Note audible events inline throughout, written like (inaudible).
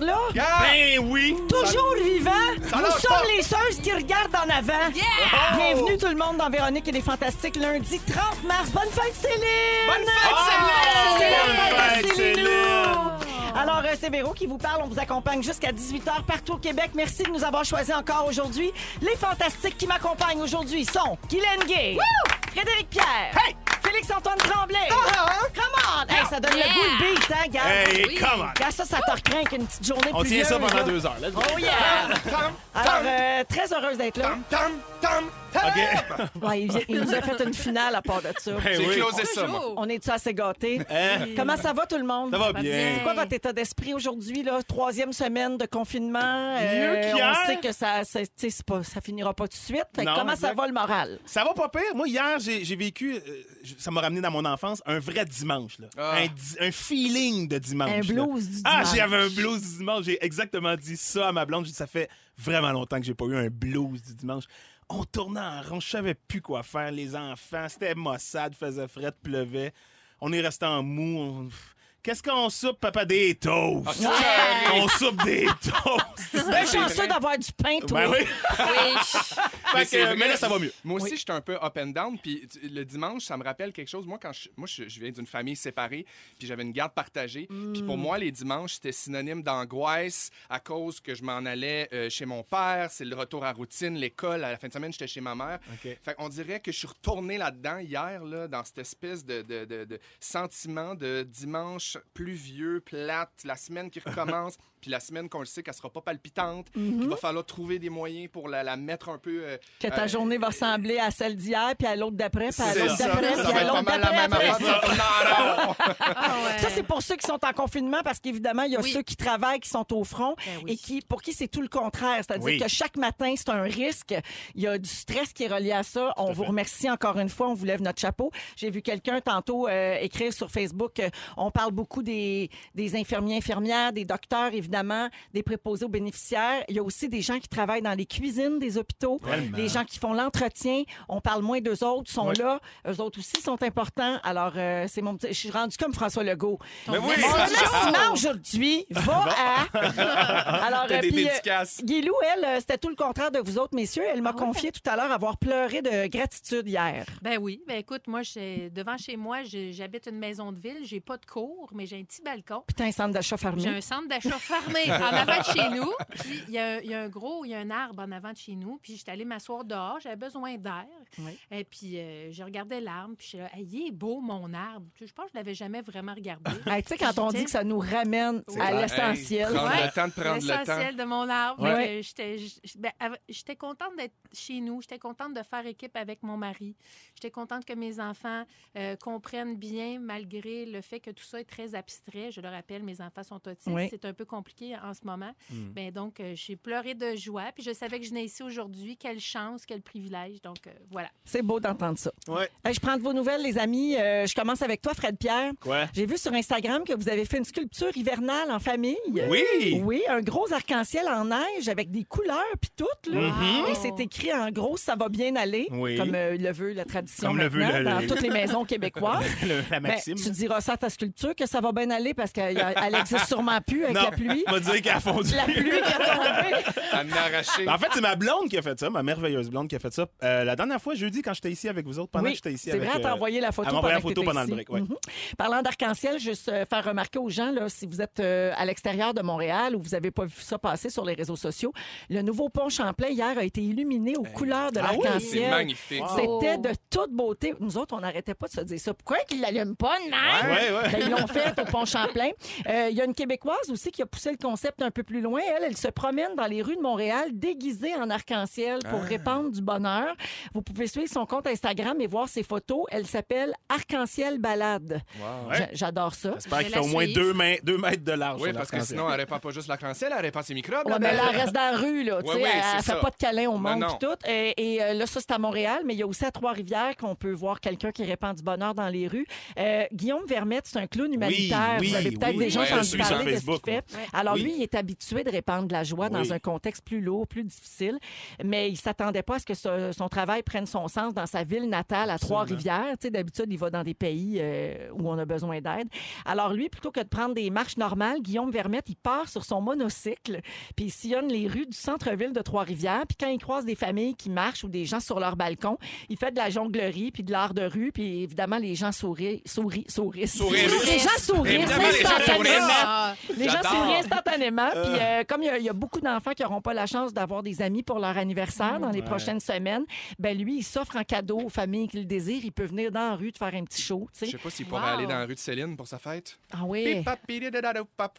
là. Ben oui! Toujours vivant, nous sommes pas. les seuls qui regardent en avant. Bienvenue tout le monde dans Véronique et les Fantastiques, lundi 30 mars. Bonne fête, Céline! Bonne fête, Ah, Céline! Céline! Alors, euh, c'est Véro qui vous parle. On vous accompagne jusqu'à 18h partout au Québec. Merci de nous avoir choisis encore aujourd'hui. Les Fantastiques qui m'accompagnent aujourd'hui sont Guylaine Gay, Frédéric Pierre, Félix-Antoine Tremblay. Come on! Hey, ça donne le goût le beat, hein, gars? Hey, Oui. come on! Gars, ça, ça te recraint qu'une petite journée On plus tient ça pendant là. deux heures. Let's go. Oh yeah! Alors, euh, très heureuse d'être là. tam, tam, tam. OK. (laughs) Ouais, il, il nous a fait une finale à part de ça. Ben J'ai oui. closé ça, moi. On est-tu assez gâtés? Hein? Comment ça va tout le monde? Ça va bien. C'est quoi votre état d'esprit aujourd'hui, là? Troisième semaine de confinement. Euh, qu'hier. On sait que ça, pas- ça finira pas tout de suite. Fait que Non, comment ça va le moral? Ça va pas pire. Moi, hier, j'ai vécu, euh, ça m'a ramené dans mon enfance, un vrai dimanche. Là. Ah. Un, feeling de dimanche. Un là. blues du Ah, dimanche. j'avais un blues du dimanche. J'ai exactement dit ça à ma blonde. J'ai dit, ça fait vraiment longtemps que j'ai pas eu un blues du dimanche. On tournait en rond, je savais plus quoi faire. Les enfants, c'était maussade, faisait fret, pleuvait. On est resté en mou. on- Qu'est-ce qu'on soupe, papa? Des toasts? Ah. On soupe des toasts. (laughs) Ben, chanceux d'avoir du pain, toi. Ben oui. Oui. Que, mais là, ça va mieux. Moi aussi, j'étais un peu up and down. Puis le dimanche, ça me rappelle quelque chose. Moi, quand je, moi, je, je viens d'une famille séparée, puis j'avais une garde partagée. Puis pour moi, les dimanches, c'était synonyme d'angoisse à cause que je m'en allais euh, chez mon père. C'est le retour à routine, l'école. À la fin de semaine, j'étais chez ma mère. Fait qu'on dirait que je suis retourné là-dedans hier, là, dans cette espèce de, de, de- de sentiment de dimanche pluvieux, plate, la semaine qui recommence, (laughs) puis la semaine qu'on le sait qu'elle sera pas palpitante, qu'il va falloir trouver des moyens pour la, la mettre un peu. euh, Que ta euh, journée va ressembler à celle d'hier, puis à l'autre d'après, puis à l'autre d'après, puis à l'autre d'après. (laughs) Ah. Ça, c'est pour ceux qui sont en confinement, parce qu'évidemment, il y a Oui. ceux qui travaillent, qui sont au front, Ben oui. et qui, pour qui c'est tout le contraire. C'est-à-dire Oui. que chaque matin, c'est un risque. Il y a du stress qui est relié à ça. On vous remercie encore une fois. On vous lève notre chapeau. J'ai vu quelqu'un tantôt euh, écrire sur Facebook. euh, on parle beaucoup des, des infirmiers, infirmières, des docteurs, évidemment, des préposés aux bénéficiaires. Il y a aussi des gens qui travaillent dans les cuisines des hôpitaux, Tellement. des gens qui font l'entretien. On parle moins d'eux autres, sont Oui. là. Eux autres aussi sont importants. Alors, euh, c'est mon petit... Je suis rendue comme François Legault. Mais oui. Mon remerciement aujourd'hui va (laughs) à. Alors, euh, des puis, euh, dédicaces. Guilou, elle, euh, c'était tout le contraire de vous autres, messieurs. Elle m'a confié tout à l'heure avoir pleuré de gratitude hier. Ben oui. Ben écoute, moi, j'ai- devant chez moi, j'ai- j'habite une maison de ville. J'ai pas de cour, mais j'ai un petit balcon. Putain, un centre d'achat J'ai fermé. un centre d'achat fermé (laughs) en avant de chez nous. Puis il y, a- il y a un gros, il y a un arbre en avant de chez nous. Puis j'étais allée m'asseoir dehors. J'avais besoin d'air. Oui. Et puis euh, je regardais l'arbre. Puis je suis là, Hey, il est beau mon arbre. Je pense que je l'avais jamais vraiment regardé. (laughs) Hey, tu sais, quand on dit que ça nous ramène à l'essentiel. Hey, Ouais. le temps de prendre le temps. L'essentiel de mon arbre. Ouais. J'étais j- ben, j'étais contente d'être chez nous. J'étais contente de faire équipe avec mon mari. J'étais contente que mes enfants euh, comprennent bien, malgré le fait que tout ça est très abstrait. Je le rappelle, mes enfants sont autistes. Oui. C'est un peu compliqué en ce moment. Ben, donc, euh, j'ai pleuré de joie. Puis je savais que je venais ici aujourd'hui. Quelle chance, quel privilège. Donc, euh, voilà. C'est beau d'entendre ça. Ouais. Hey, je prends de vos nouvelles, les amis. Euh, je commence avec toi, Fred Pierre. Quoi? J'ai vu sur Instagram que vous avez fait une sculpture hivernale en famille. Oui! Oui, un gros arc-en-ciel en neige avec des couleurs puis tout. Là. Mhm. Et c'est écrit en gros, ça va bien aller, Oui. comme euh, le veut la tradition Comme le veut maintenant, le- dans le- toutes les maisons québécoises. (laughs) Le- la Ben, maxime. tu diras ça à ta sculpture que ça va bien aller parce qu'elle elle existe sûrement plus avec non, la pluie. On va dire qu'elle a fondu. La pluie qui a tombé. (laughs) À m'arracher. Ben, en fait, c'est ma blonde qui a fait ça, ma merveilleuse blonde qui a fait ça. Euh, la dernière fois, jeudi, quand j'étais ici avec vous autres, pendant Oui, que j'étais ici c'est avec... vrai, elle t'a euh, envoyé la photo elle m'a envoyé la pendant que photo pendant le break, ouais. Mhm. Parlant d'arc-en-ciel, juste euh, faire remarquer aux gens, là, si vous êtes euh, à l'extérieur de Montréal ou vous n'avez pas vu ça passer sur les réseaux sociaux, le nouveau pont Champlain hier a été illuminé aux couleurs de ah oui? C'est l'arc-en-ciel. magnifique. Wow. C'était de toute beauté. Nous autres, on n'arrêtait pas de se dire ça. Pourquoi qu'ils l'allument pas même? Ouais, ouais. Ben, ils l'ont fait au pont Champlain. Euh, Il y a une Québécoise aussi qui a poussé le concept un peu plus loin. Elle, elle se promène dans les rues de Montréal déguisée en arc-en-ciel pour répandre du bonheur. Vous pouvez suivre son compte Instagram et voir ses photos. Elle s'appelle Arc-en-ciel Balade. Wow. Ouais. J'a- J'adore ça. J'espère Je qu'il fait au moins deux, mains- deux mètres de large. Oui, parce que sinon, elle répand pas juste l'arc-en-ciel, elle répand ses microbes. Ouais, là, mais là, elle reste dans la rue, là. Ouais, oui, elle, elle fait ça. pas de câlin au monde pis tout. Et, et, euh, là, ça, c'est à Montréal, mais il y a aussi à Trois-Rivières qu'on peut voir quelqu'un qui répand du bonheur dans les rues. Euh, Guillaume Vermette, c'est un clown humanitaire. oui, Vous avez peut-être oui. déjà Ouais, je entendu parler sur de ce Facebook, qu'il fait. ouais. Alors, Oui. lui, il est habitué de répandre de la joie dans un contexte plus lourd, plus difficile, mais il s'attendait pas à ce que ce- son travail prenne son sens dans sa ville natale à Trois-Rivières. Tu sais, d'habitude, il va dans des pays euh, où on a besoin d'aide. Alors lui, plutôt que de prendre des marches normales, Guillaume Vermette, il part sur son monocycle, puis il sillonne les rues du centre-ville de Trois-Rivières. Puis quand il croise des familles qui marchent ou des gens sur leur balcon, il fait de la jonglerie puis de l'art de rue. Puis évidemment, les gens sourient, sourient. Les gens sourient les gens sourient. Instantanément. Puis euh, comme il y a- il y, a beaucoup d'enfants qui n'auront pas la chance d'avoir des amis pour leur anniversaire dans les Ouais. prochaines semaines, ben lui, il s'offre en cadeau aux familles qui le désirent. Il peut venir dans la rue te faire un petit show. tu Je sais. sais pas s'il pourrait Wow. aller dans la rue de Céline pour sa fête. Ah oui.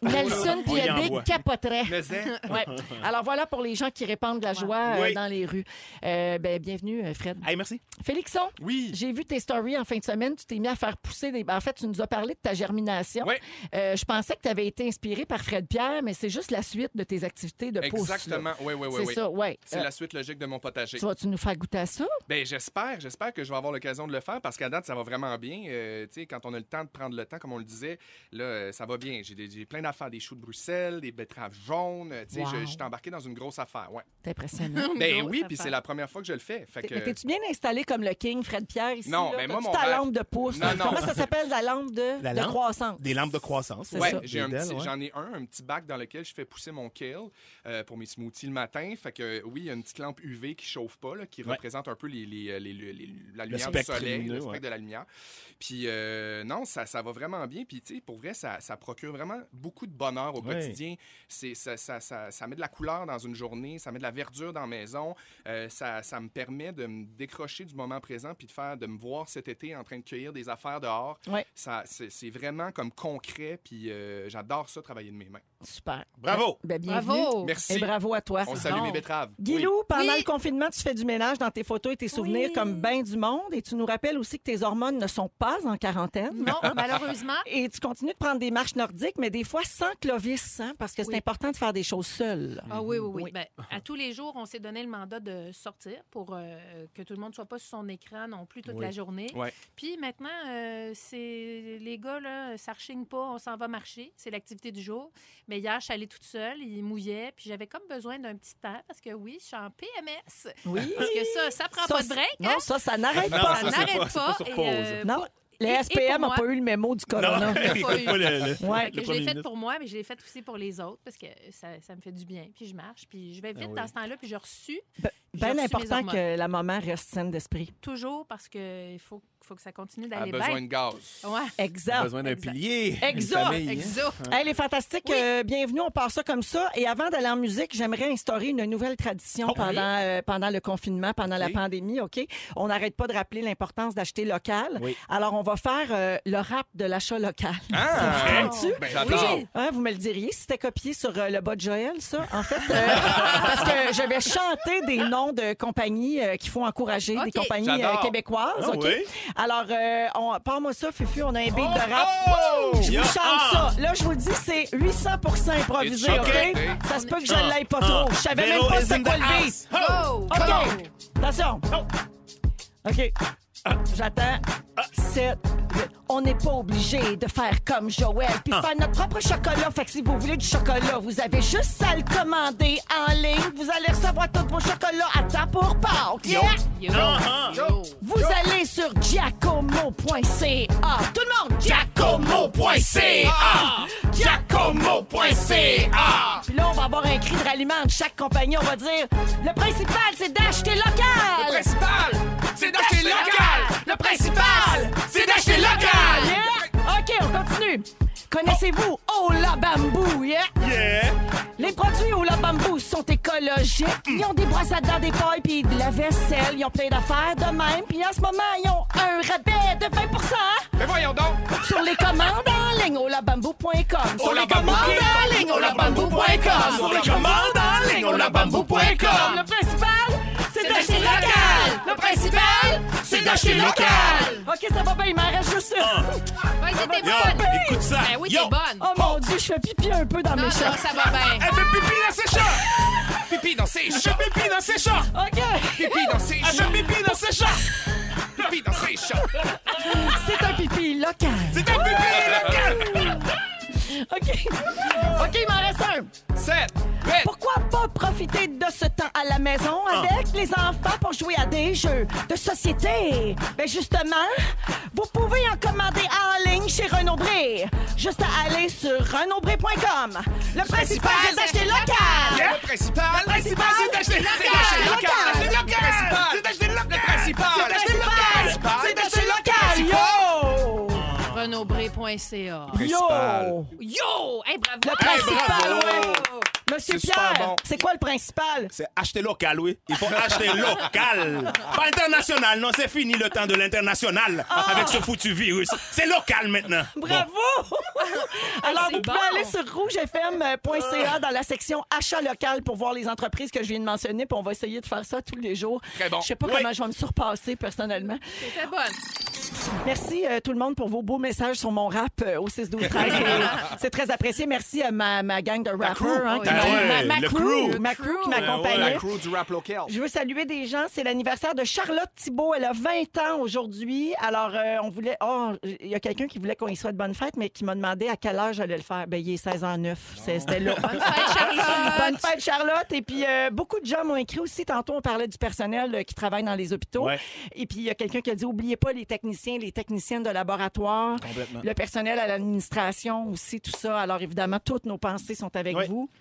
Nelson envoie. capoterait. Hein, (laughs) Ouais. Alors voilà pour les gens qui répandent de la joie euh, Oui. dans les rues. Euh, ben, bienvenue, euh, Fred. Hey, merci. Félixon, Oui. j'ai vu tes stories en fin de semaine. Tu t'es mis à faire pousser des. En fait, tu nous as parlé de ta germination. Oui. Euh, je pensais que tu avais été inspiré par Fred Pierre, mais c'est juste la suite de tes activités de là. Exactement. Oui, oui, oui. C'est oui. ça, ouais. C'est Euh, la suite logique de mon potager. Tu vas-tu nous faire goûter à ça? Ben, j'espère, j'espère que je vais avoir l'occasion de le faire parce qu'à date, ça va vraiment bien. Euh, tu sais, quand on a le temps de prendre le temps, comme on le disait, là, euh, ça va bien. J'ai plein d'affaires, des choux de Bruxelles, des betteraves jaunes. Tu sais, Wow. je, je suis embarqué dans une grosse affaire. Ouais. C'est impressionnant. (laughs) Ben oui, puis c'est la première fois que je le fais. Fait que... Mais t'es-tu bien installé comme le King Fred Pierre ici? Non, là? ben moi, mon ta rêve- lampe de pouce? Non, non. Comment ça s'appelle, la lampe de, La de lampe? croissance? Des lampes de croissance. Ouais, ouais. j'en ai un, un petit bac dans lequel je fais pousser mon kale euh, pour mes smoothies le matin. Fait que oui, il y a une petite lampe UV qui chauffe pas, là, qui Ouais. représente un peu les, les- les- les- les- la lumière du soleil, lumineux, le spectre ouais. de la lumière. Puis euh, non, ça, ça va vraiment bien. Puis tu sais, pour vrai, ça, ça procure vraiment beaucoup de bonheur au Ouais. quotidien. C'est ça, ça, ça, ça met de la couleur dans une journée, ça met de la verdure dans la maison. Euh, ça, ça me permet de me décrocher du moment présent puis de faire, de me voir cet été en train de cueillir des affaires dehors. Ouais. Ça, c'est, c'est vraiment comme concret. Puis euh, j'adore ça travailler de mes mains. Super. Bravo. Ben, bienvenue. Bravo! Merci. Et bravo à toi. On salue bon. mes betteraves. Guilou, pendant Oui. le confinement, tu fais du ménage dans tes photos et tes souvenirs Oui. comme bien du monde et tu nous rappelles aussi que tes hormones ne sont pas en quarantaine. Non, (laughs) malheureusement. Et tu continues de prendre des marches nordiques, mais des fois sans Clovis, hein, parce que c'est important de faire des choses seules. Ah oui, oui, oui. Oui. Ben, à tous les jours, on s'est donné le mandat de sortir pour euh, que tout le monde soit pas sur son écran non plus toute Oui. la journée. Ouais. Puis maintenant, euh, c'est les gars, là, ça rechigne pas, on s'en va marcher. C'est l'activité du jour. Mais hier, je suis allée toute seule, il mouillait, puis j'avais comme besoin d'un petit temps parce que oui, je suis en PMS. Oui. Parce que ça, ça prend Ça, pas de break. Non, hein? ça, ça n'arrête pas. ça n'arrête pas- c'est pas pas. sur et, pause. euh, Non, les SPM n'ont pas eu le mémo du corona. (laughs) Non, pas eu. pas le- le- Ouais. Le je l'ai fait pour moi, mais je l'ai fait aussi pour les autres parce que ça, ça me fait du bien. Puis je marche, puis je vais vite Ah oui. dans ce temps-là, puis j'ai reçu Bien important que la maman reste saine d'esprit. toujours parce qu'il faut, faut que ça continue A d'aller besoin bien. de gaz. Ouais. Exact. besoin d'un Exact. pilier. Exact. Hein. Exo. Hey, les fantastiques, Oui. euh, bienvenue, on part ça comme ça. Et avant d'aller en musique, j'aimerais instaurer une nouvelle tradition Oh, pendant, euh, pendant le confinement, pendant la pandémie, OK? On n'arrête pas de rappeler l'importance d'acheter local. Oui. Alors, on va faire euh, le rap de l'achat local. Ah! Ça vous tente-tu? Ben. Oui. Hein, vous me le diriez si c'était copié sur euh, le bas de Joël, ça, en fait? (laughs) euh, parce que je vais chanter des noms de compagnies euh, qu'il faut encourager, des compagnies euh, québécoises. Ah OK? oui? Alors, euh, on, parle-moi ça, Fufu, on a un beat de rap. Oh! Je vous chante Ah! ça. Là, je vous dis, c'est 800% improvisé, It's OK? okay. Ça se peut que je Ah, l'aille pas ah. trop. Je savais même Véro pas is c'était quoi le house. beat. Go! OK. Attention. OK. J'attends. 7, On n'est pas obligé de faire comme Joël puis faire notre propre chocolat. Fait que si vous voulez du chocolat, vous avez juste à le commander en ligne. Vous allez recevoir tous vos chocolats à temps pour Pâques. Yeah? Yo! Ah, Yo! Vous allez sur giacomo.ca. Tout le monde, Giacomo.ca. Giacomo.ca. Puis là, on va avoir un cri de ralliement de chaque compagnie. On va dire le principal, c'est d'acheter local. principal, c'est d'acheter local. Le principal, c'est d'acheter local. Yeah? OK, on continue. Connaissez-vous Ola Bamboo, yeah? Yeah. Les produits Ola Bamboo sont écologiques. Ils ont des brosses à dents, des pailles puis de la vaisselle. Ils ont plein d'affaires de même. Puis en ce moment, ils ont un rabais de 20% Mais voyons donc. sur les commandes en ligne. Sur les commandes en ligne. Sur les commandes en ligne. Le principal, d'acheter local. local. Le principal, C'est d'acheter local. OK, ça va bien, il m'en reste juste ça. Ouais, c'était Yo, bonne! écoute ça. Ben oui, t'es bonne! Oh mon Dieu, je fais pipi un peu dans Non, mes non, chats. ça va bien. Elle fait pipi dans ses chats. Pipi dans ses chats. Pipi dans ses chats. OK. Pipi dans ses Elle chats. fait pipi dans ses chats. Pipi dans ses chats. C'est un pipi local. C'est un pipi local. OK. OK, il m'en reste un. 7, maison avec les enfants pour jouer à des jeux de société. Ben justement, vous pouvez en commander en ligne chez Renaud Bré. Juste à aller sur renaudbré.com. Le principal, c'est d'acheter local. Le principal, Le principal, c'est d'acheter local. d'acheter local. Local. Le principal, C'est d'acheter local. Le principal, C'est d'acheter local. C'est d'acheter local. Yo! Renaudbré.ca. Yo! Yo! Hey, bravo! Le principal, bravo. ouais. Monsieur C'est super Pierre, bon. c'est quoi le principal? C'est acheter local, oui. Il faut acheter local. Pas international, non, c'est fini le temps de l'international avec ce foutu virus. C'est local maintenant. Bravo! (laughs) Alors, c'est vous pouvez bon. aller sur rougefm.ca dans la section achat local pour voir les entreprises que je viens de mentionner, puis on va essayer de faire ça tous les jours. Très bon. Je sais pas Oui. comment je vais me surpasser personnellement. C'était bonne. Merci euh, tout le monde pour vos beaux messages sur mon rap euh, au 6 12 13 C'est- très apprécié. Merci à ma, ma gang de rappers hein, qui Ah m'a- ouais, ma, crew, ma crew qui crew. m'accompagnait. La crew du rap local. Je veux saluer des gens. C'est l'anniversaire de Charlotte Thibault. Elle a 20 ans aujourd'hui. Alors, euh, on voulait. Oh, il y a quelqu'un qui voulait qu'on y souhaite bonne fête, mais qui m'a demandé à quel âge j'allais le faire. Ben, il est 16 ans 9. C'était là. (laughs) Bonne fête, Charlotte! Bonne fête, Charlotte. Et puis, euh, beaucoup de gens m'ont écrit aussi. Tantôt, on parlait du personnel euh, qui travaille dans les hôpitaux. Ouais. Et puis, il y a quelqu'un qui a dit oubliez pas les techniciens, les techniciennes de laboratoire, le personnel à l'administration aussi, tout ça. Alors, évidemment, toutes nos pensées sont avec vous.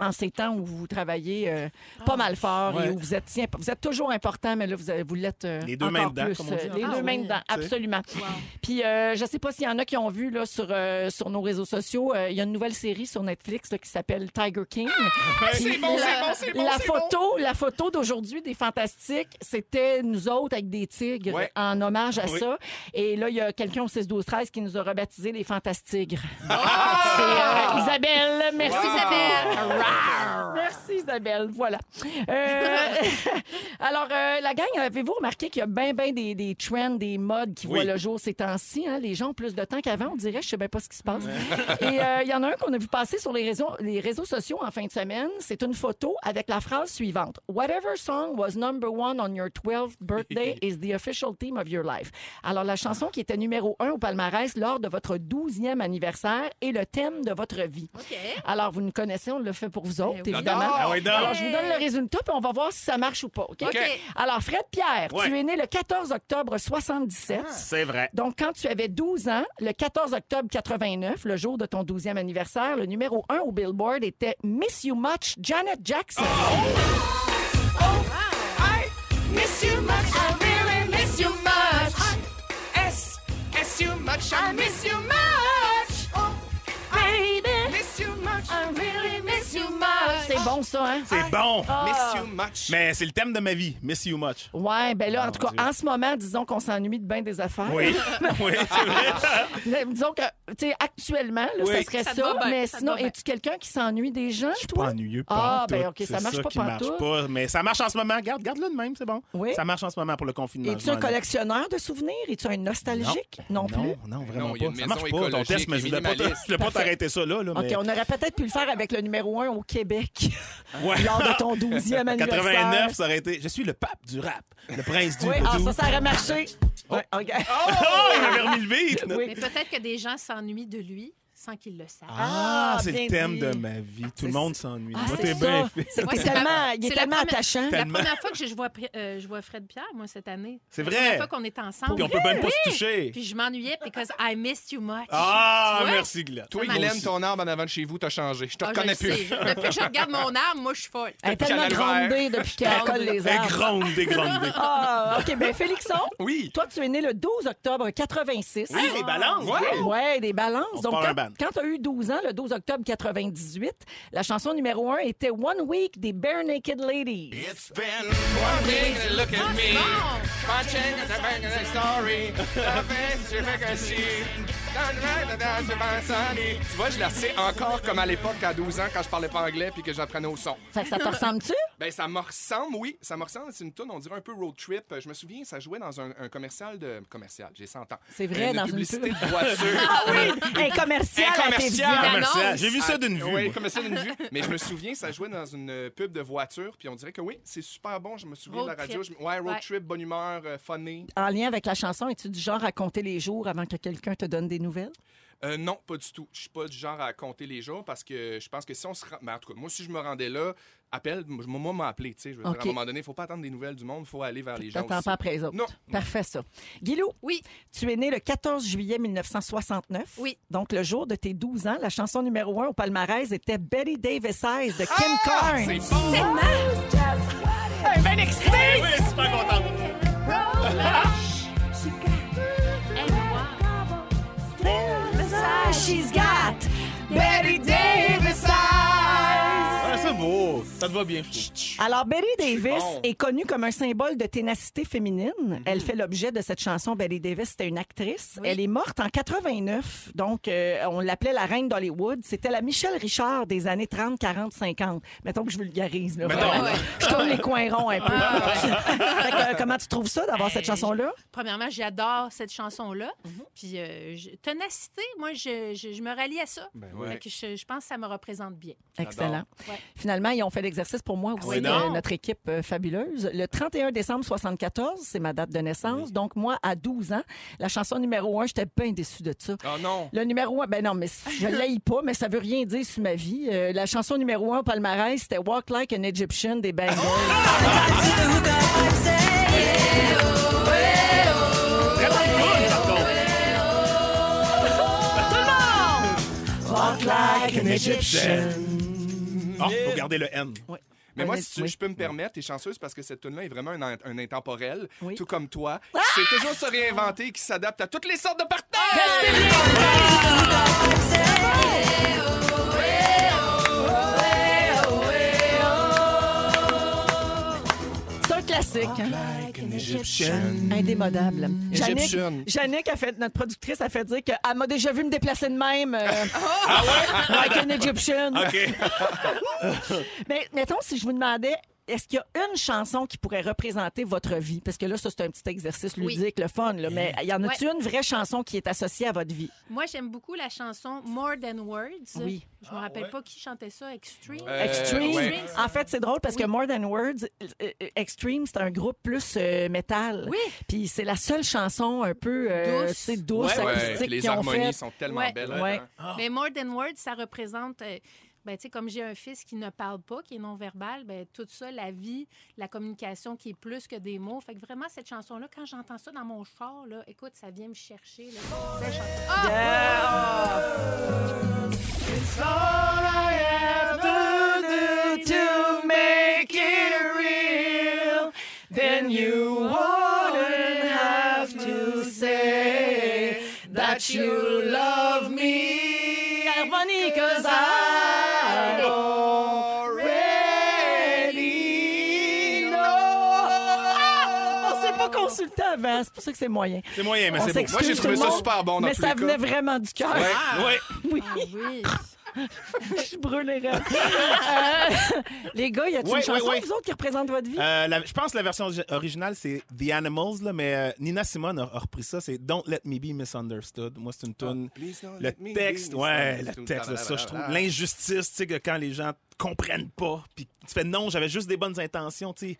En ces temps où vous travaillez euh, pas mal fort Ouais. et où vous êtes, si imp- vous êtes toujours important, mais là, vous, avez- vous l'êtes euh, Les deux encore mains dedans, plus, comme on euh, dit. Les Ah deux mains oui. dedans, Tu sais. absolument. Puis, euh, je sais pas s'il y en a qui ont vu là, sur, euh, sur nos réseaux sociaux, euh, il y a une nouvelle série sur Netflix là, qui s'appelle Tiger King. (laughs) C'est bon, c'est bon, c'est bon, La c'est bon. photo, la photo d'aujourd'hui des Fantastiques, c'était nous autres avec des tigres Ouais. en hommage à Oui. ça. Et là, il y a quelqu'un au 6 12 13 qui nous a rebaptisé les Fantastigres. Ah! C'est euh, Isabelle. Merci Wow. Isabelle. Merci Isabelle. Voilà. Euh, (laughs) alors, euh, la gang, avez-vous remarqué qu'il y a bien, bien des, des trends, des modes qui Oui. voient le jour ces temps-ci? hein? Les gens ont plus de temps qu'avant, on dirait. Je sais bien pas ce qui se passe. (laughs) Et euh, il y en a un qu'on a vu passer sur les réseaux, les réseaux sociaux en fin de semaine. C'est une photo avec la phrase suivante. Whatever song was number one on your 12th birthday (laughs) is the official theme of your life. Alors, la chanson qui était numéro un au palmarès lors de votre 12e anniversaire est le thème de votre vie. Alors, vous nous connaissez, on le fait pour vous autres, Eh oui. évidemment. Ah oui, donc. Alors, je vous donne le résultat, puis on va voir si ça marche ou pas. OK? OK. Alors, Fred Pierre, Ouais. tu es né le 14 octobre 77. C'est vrai. Donc, quand tu avais 12 ans, le 14 octobre 89, le jour de ton 12e anniversaire, le numéro 1 au Billboard était Miss You Much, Janet Jackson. Miss you much, I really miss you much. S, S you much, I miss really miss you much. C'est bon, ça, hein? C'est bon. Ah. miss you much. Mais c'est le thème de ma vie. Miss you much. Ouais, ben là, en tout cas, Dieu. en ce moment, disons qu'on s'ennuie de bien des affaires. Oui. (laughs) oui, c'est vrai. Disons que, tu sais, actuellement, là, Oui. ça serait Ça bien, mais ça sinon, bien. es-tu quelqu'un qui s'ennuie des gens, Je suis toi? pas ennuyeux. Ah, pantoute. ben, OK, ça C'est marche pas qui pantoute. marche pas. Mais ça marche en ce moment. Garde, garde-le de même, c'est bon. Oui. Ça marche en ce moment pour le confinement. Es-tu je un m'en- collectionneur de souvenirs? Es-tu un nostalgique? Non, plus? Non, non, vraiment Non, il y a pas. une Ça maison marche pas, ton écologique test, mais je voulais pas, te- minimaliste. je voulais pas Parfait. t'arrêter ça là. là OK, on aurait peut-être pu le faire avec le numéro 1 au Québec Ouais. lors de ton 12e (laughs) anniversaire. 89, ça aurait été. Je suis le pape du rap, le prince du Oui, ah, ça, ça aurait marché. Ouais, OK. Oh, (laughs) il avait remis le beat. Oui. Mais peut-être que des gens s'ennuient de lui sans qu'ils le savent. Ah, Ah, c'est bien le thème dit. de ma vie. Tout le monde s'ennuie. Ah, Moi, c'est t'es bien fait. C'est tellement, la- il est la tellement première- attachant. La première fois que je vois, Pri- euh, je vois Fred Pierre, moi, cette année. C'est La vrai. première fois qu'on est ensemble. Puis on peut même pas se toucher. Puis je m'ennuyais because I missed you much. Ah, merci, Glenn. Toi, Guylaine, ton arbre en avant de chez vous, t'as changé. Je te Ah, reconnais plus. Depuis que je regarde mon arbre, moi, je suis folle. Elle est tellement grondée depuis qu'elle colle les Elle est arbres. grondée, grondée. Ah, OK. Ben, Félixon, Oui. toi, tu es né le 12 octobre 86. Oui, les balances. Ouais. Ouais, des balances. On Donc, quand, band. Quand tu as eu 12 ans, le 12 octobre 98, la chanson numéro 1 était One Week des Bare Naked Ladies. It's been one week look at me. Watching the of the story. The face you make us Tu vois, je la sais encore comme à l'époque, à 12 ans, quand je parlais pas anglais puis que j'apprenais au son. Fait que ça te ressemble-tu? Ben, ça me ressemble, oui. Ça me ressemble. C'est une tune, on dirait un peu road trip. Euh, Je me souviens, ça jouait dans un, un commercial de. Commercial, j'ai 100 ans. C'est vrai, dans une publicité pub. de voiture. (laughs) Ah oui, un commercial Un commercial. Commercial. J'ai vu ça d'une vue. Oui, moi. comme ça d'une vue. Mais je me souviens, ça jouait dans une euh, pub de voiture, puis on dirait que oui, c'est super bon. Je me souviens Road de la radio. Je- Ouais, road Ouais. trip, bonne humeur, euh, funny. En lien avec la chanson, es-tu du genre à compter les jours avant que quelqu'un te donne des nouvelles? Euh, non, pas du tout. Je suis pas du genre à compter les jours parce que je pense que si on se rend... ben, en tout cas, moi, si je me rendais là, appelle, moi, m'a appelé, tu sais. Je veux dire, OK. à un moment donné, il faut pas attendre des nouvelles du monde, il faut aller vers les gens T'attends pas après les autres. Non. Parfait, ça. Guilou, Oui. tu es né le 14 juillet 1969. Oui. Donc, le jour de tes 12 ans, la chanson numéro 1 au palmarès était Betty Davis Eyes de Kim Carnes. C'est bon! Un bel extrait! Oui, super content. (laughs) She's got. Betty Davis Ça te va bien, je. Alors, Betty Davis bon. est connue comme un symbole de ténacité féminine. Mhm. Elle fait l'objet de cette chanson. Betty Davis, c'était une actrice. Oui. Elle est morte en 89. Donc, euh, on l'appelait la reine d'Hollywood. C'était la Michelle Richard des années 30, 40, 50. Mettons que je vulgarise. Là, Mais vraiment. non. Ouais. Je tourne les coins ronds un peu. (laughs) Fait que, euh, comment tu trouves ça d'avoir cette chanson-là? Premièrement, j'adore cette chanson-là. Puis, euh, je- ténacité, moi, je, je- je me rallie à ça. Ben Fait ouais. que je, je pense que ça me représente bien. Excellent. Ouais. Finalement, ils ont fait l'exercice pour moi aussi, oui, euh, notre équipe euh, fabuleuse. Le 31 décembre 74, c'est ma date de naissance. Donc, moi, à 12 ans, la chanson numéro 1, j'étais bien déçue de ça. Oh non! Le numéro 1, ben non, mais je ne l'haïs (laughs) pas, mais ça veut rien dire sur ma vie. Euh, la chanson numéro 1 au palmarès, c'était Walk Like an Egyptian des Bangles. Contre. Walk like an Egyptian. Ah, faut garder le N. Oui. Mais moi, si tu- oui. je peux me permettre, t'es chanceuse parce que cette tune-là est vraiment un, un intemporel, Oui. tout comme toi. C'est toujours se réinventer et qui s'adapte à toutes les sortes de partages! C'est un classique. hein. Indémodable. Jannick, Egyptian. Jannick a fait, notre productrice a fait dire qu'elle m'a déjà vu me déplacer de même. euh, like an Egyptian. OK. (laughs) Mais mettons, si je vous demandais, est-ce qu'il y a une chanson qui pourrait représenter votre vie? Parce que là, ça, c'est un petit exercice Oui. ludique, le fun. là. Mais y en Ouais. une vraie chanson qui est associée à votre vie? Moi, j'aime beaucoup la chanson More Than Words. Oui. Je me rappelle pas qui chantait ça, Extreme. Euh, Extreme? ouais. En fait, c'est drôle parce que More Than Words, euh, euh, Extreme, c'est un groupe plus euh, métal. Oui. Puis c'est la seule chanson un peu euh, Douce. douce, acoustique les harmonies fait. sont tellement Ouais. belles. Ouais. là-dedans. Mais More Than Words, ça représente. Ben, tu sais, comme j'ai un fils qui ne parle pas, qui est non-verbal, ben, tout ça, la vie, la communication qui est plus que des mots. Fait que vraiment, cette chanson-là, quand j'entends ça dans mon char, là, écoute, ça vient me chercher. Là. Belle chanson. Ah! to make it real, then you wouldn't have to say that you c'est pour ça que c'est moyen. C'est moyen, mais c'est beau. Moi, j'ai trouvé ça super bon dans Mais ça venait vraiment du cœur. Ouais. (laughs) Oui, Ah oui. (laughs) je brûle les rêves. Euh, les gars, y a-t-il une chanson, vous autres, qui représente votre vie? Euh, la- je pense que la version origi- originale, c'est The Animals, là, mais euh, Nina Simone a, a repris ça. C'est Don't Let Me Be Misunderstood. Moi, c'est une tune. Please don't Le let me texte, be ouais, le misunderstood. texte de ça, je trouve. L'injustice, tu sais, que quand les gens comprennent pas, puis tu fais non, j'avais juste des bonnes intentions, tu sais.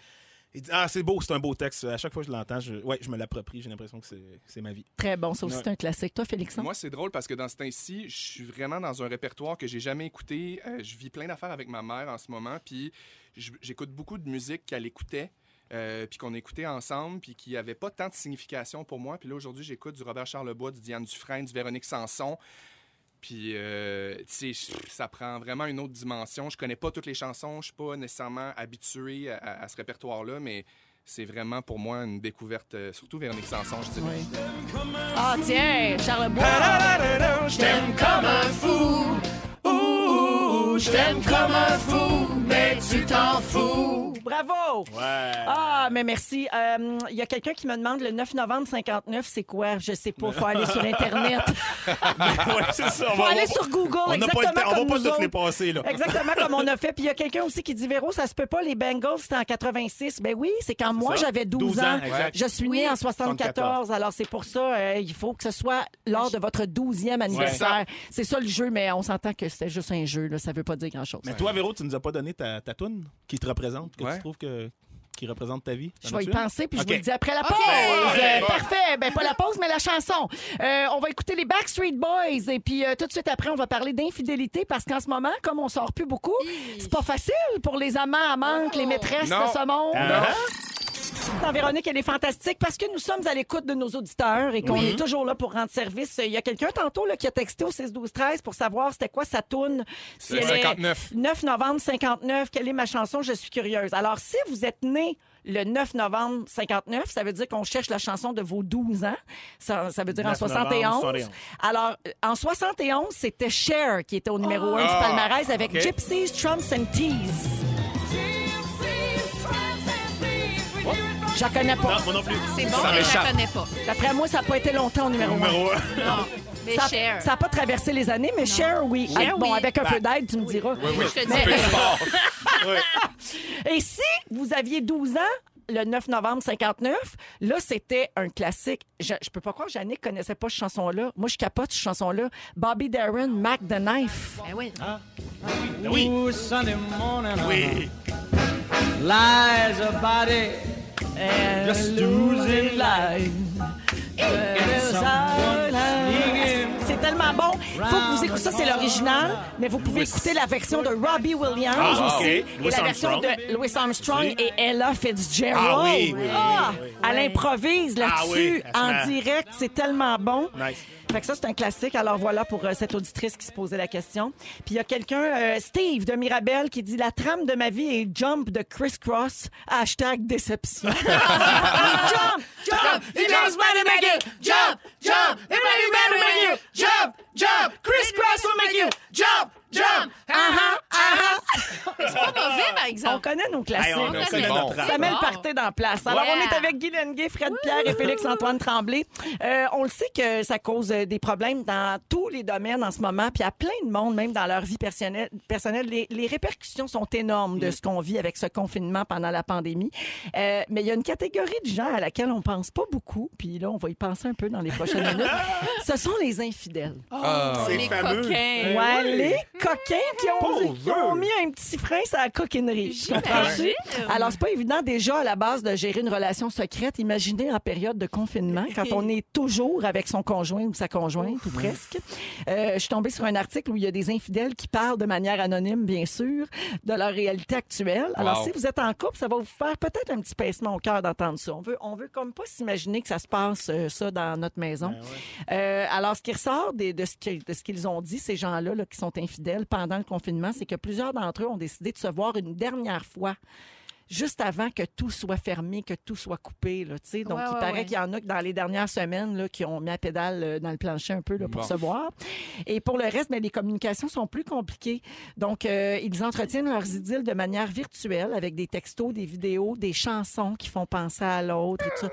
Il dit, ah, c'est beau, c'est un beau texte. À chaque fois que je l'entends, je, ouais, je me l'approprie. J'ai l'impression que c'est- c'est ma vie. Très bon, ça aussi, Ouais. c'est un classique. Toi, Félixon? Moi, c'est drôle parce que dans ce temps-ci, je suis vraiment dans un répertoire que j'ai jamais écouté. Euh, je vis plein d'affaires avec ma mère en ce moment, puis j'écoute beaucoup de musique qu'elle écoutait. euh, puis qu'on écoutait ensemble, puis qui avait pas tant de signification pour moi. Puis là, aujourd'hui, j'écoute du Robert Charlebois, du Diane Dufresne, du Véronique Sanson. Puis, euh, tu sais, ça prend vraiment une autre dimension. Je connais pas toutes les chansons, je suis pas nécessairement habitué à, à- à ce répertoire-là, mais c'est vraiment pour moi une découverte, euh, surtout Véronique Sanson, je dirais. Ah, tiens, Charles Bois. Je t'aime comme un fou. Ouh, je t'aime comme un fou, mais tu t'en fous. Bravo! Ouais. Ah, mais merci. Euh, Il y a quelqu'un qui me demande le 9 novembre 59, c'est quoi? Je sais pas. Faut aller sur Internet. (laughs) ouais, c'est ça. On Faut va- aller sur Google. On pas exactement. On comme va pas nous toutes les autres. passer, là. Exactement comme on a (laughs) fait. Puis il y a quelqu'un aussi qui dit Véro, ça se peut pas, les Bengals, c'était en 86. Ben oui, c'est quand moi j'avais 12, 12 ans. Je suis née Oui. en 74. Alors c'est pour ça, euh, il faut que ce soit lors de votre 12e anniversaire. C'est ça le jeu, mais on s'entend que c'était juste un jeu. Là. Ça veut pas dire grand-chose. Mais toi, Véro, tu nous as pas donné ta, ta toune qui te représente, que Ouais. tu trouves que. Qui représente ta vie? Je vais y penser, puis je vous le dis après la pause. Euh, parfait. Ben, pas la pause, mais la chanson. Euh, on va écouter les Backstreet Boys. Et puis, euh, tout de suite après, on va parler d'infidélité parce qu'en ce moment, comme on sort plus beaucoup, c'est pas facile pour les amants, amantes, les maîtresses Non. de ce monde. Ah. Dans Véronique, elle est fantastique parce que nous sommes à l'écoute de nos auditeurs et qu'on est toujours là pour rendre service. Il y a quelqu'un tantôt là, qui a texté au 6 12 13 pour savoir c'était quoi sa toune. Si Le elle est 59. 9 novembre 59, quelle est ma chanson? Je suis curieuse. Alors, si vous êtes né le 9 novembre 59, ça veut dire qu'on cherche la chanson de vos 12 ans. Ça, ça veut dire en 9 novembre 71. 71. Alors, en 71, c'était Cher qui était au numéro 1 du Ah, palmarès avec OK. Gypsies, Trumps and Teas. Je la connais pas. Non, moi non plus. C'est bon, Ça mais je m'échappe. la connais pas. D'après moi, ça n'a pas été longtemps au numéro 1. Numéro un. Non, mais Ça cher. n'a pas traversé les années, mais Cher, oui. Cher, Ah, bon, oui. avec un peu Ben, d'aide, tu me diras. Je te dis. Peu de sport. (laughs) Et si vous aviez 12 ans, le 9 novembre 59, là, c'était un classique. Je, je peux pas croire que Jannick connaissait pas cette chanson-là. Moi, je capote cette chanson-là. Bobby Darin, Mac the Knife. Ben oui. Ben Oui. Ooh, Sunday morning, Oui. lies a body. And Just losing life. someone sneaking. C'est tellement bon. Il faut que vous écoutez ça, c'est l'original, mais vous pouvez écouter la version de Robbie Williams Ah, aussi, et la version de Louis Armstrong et Ella Fitzgerald. Ah oui, Ah, oui. Elle improvise Ah là-dessus en direct, c'est tellement bon. Nice. Fait que ça, c'est un classique. Alors voilà pour euh, cette auditrice qui se posait la question. Puis il y a quelqu'un, euh, Steve de Mirabel, qui dit La trame de ma vie est Jump de Criss Cross. Hashtag déception. jump, jump, jump, jump, makes money make you jump, jump. Criss Cross will make you jump, jump. Ah ah C'est pas On connaît nos classiques. Hey, on connaît bon. notre Ça met le party dans la place. Alors, Yeah. on est avec Guy Lenguet, Fred Pierre et Félix-Antoine Tremblay. Euh, on le sait que ça cause euh, des problèmes dans tous les domaines en ce moment, puis à plein de monde, même dans leur vie personnelle. personnelle. Les, les répercussions sont énormes de ce qu'on vit avec ce confinement pendant la pandémie. Euh, mais il y a une catégorie de gens à laquelle on pense pas beaucoup, puis là, on va y penser un peu dans les prochaines (laughs) minutes. Ce sont les infidèles. Ah. C'est Les fameux. coquins. Ouais, les coquins qui ont, qui ont mis un petit frein sur la coquinerie. Tu (laughs) comprends-tu? (laughs) Alors, c'est pas évident déjà à la base de gérer une relation secrète. Imaginez en période de confinement, quand on est toujours avec son conjoint ou sa conjointe, ou presque. Euh, je suis tombée sur un article où il y a des infidèles qui parlent de manière anonyme, bien sûr, de leur réalité actuelle. Alors, Wow. si vous êtes en couple, ça va vous faire peut-être un petit pincement au cœur d'entendre ça. On veut, on veut comme pas s'imaginer que ça se passe, euh, ça, dans notre maison. Euh, alors, ce qui ressort des- de, ce qu'ils ont dit, ces gens-là là, qui sont infidèles pendant le confinement, c'est que plusieurs d'entre eux ont décidé de se voir une dernière fois juste avant que tout soit fermé, que tout soit coupé. Là, tu sais. Donc, Ouais, il ouais, paraît ouais. qu'il y en a que dans les dernières semaines là, qui ont mis la pédale euh, dans le plancher un peu là, pour Bon. se voir. Et pour le reste, mais les communications sont plus compliquées. Donc, euh, ils entretiennent leurs idylles de manière virtuelle avec des textos, des vidéos, des chansons qui font penser à l'autre et tout ça.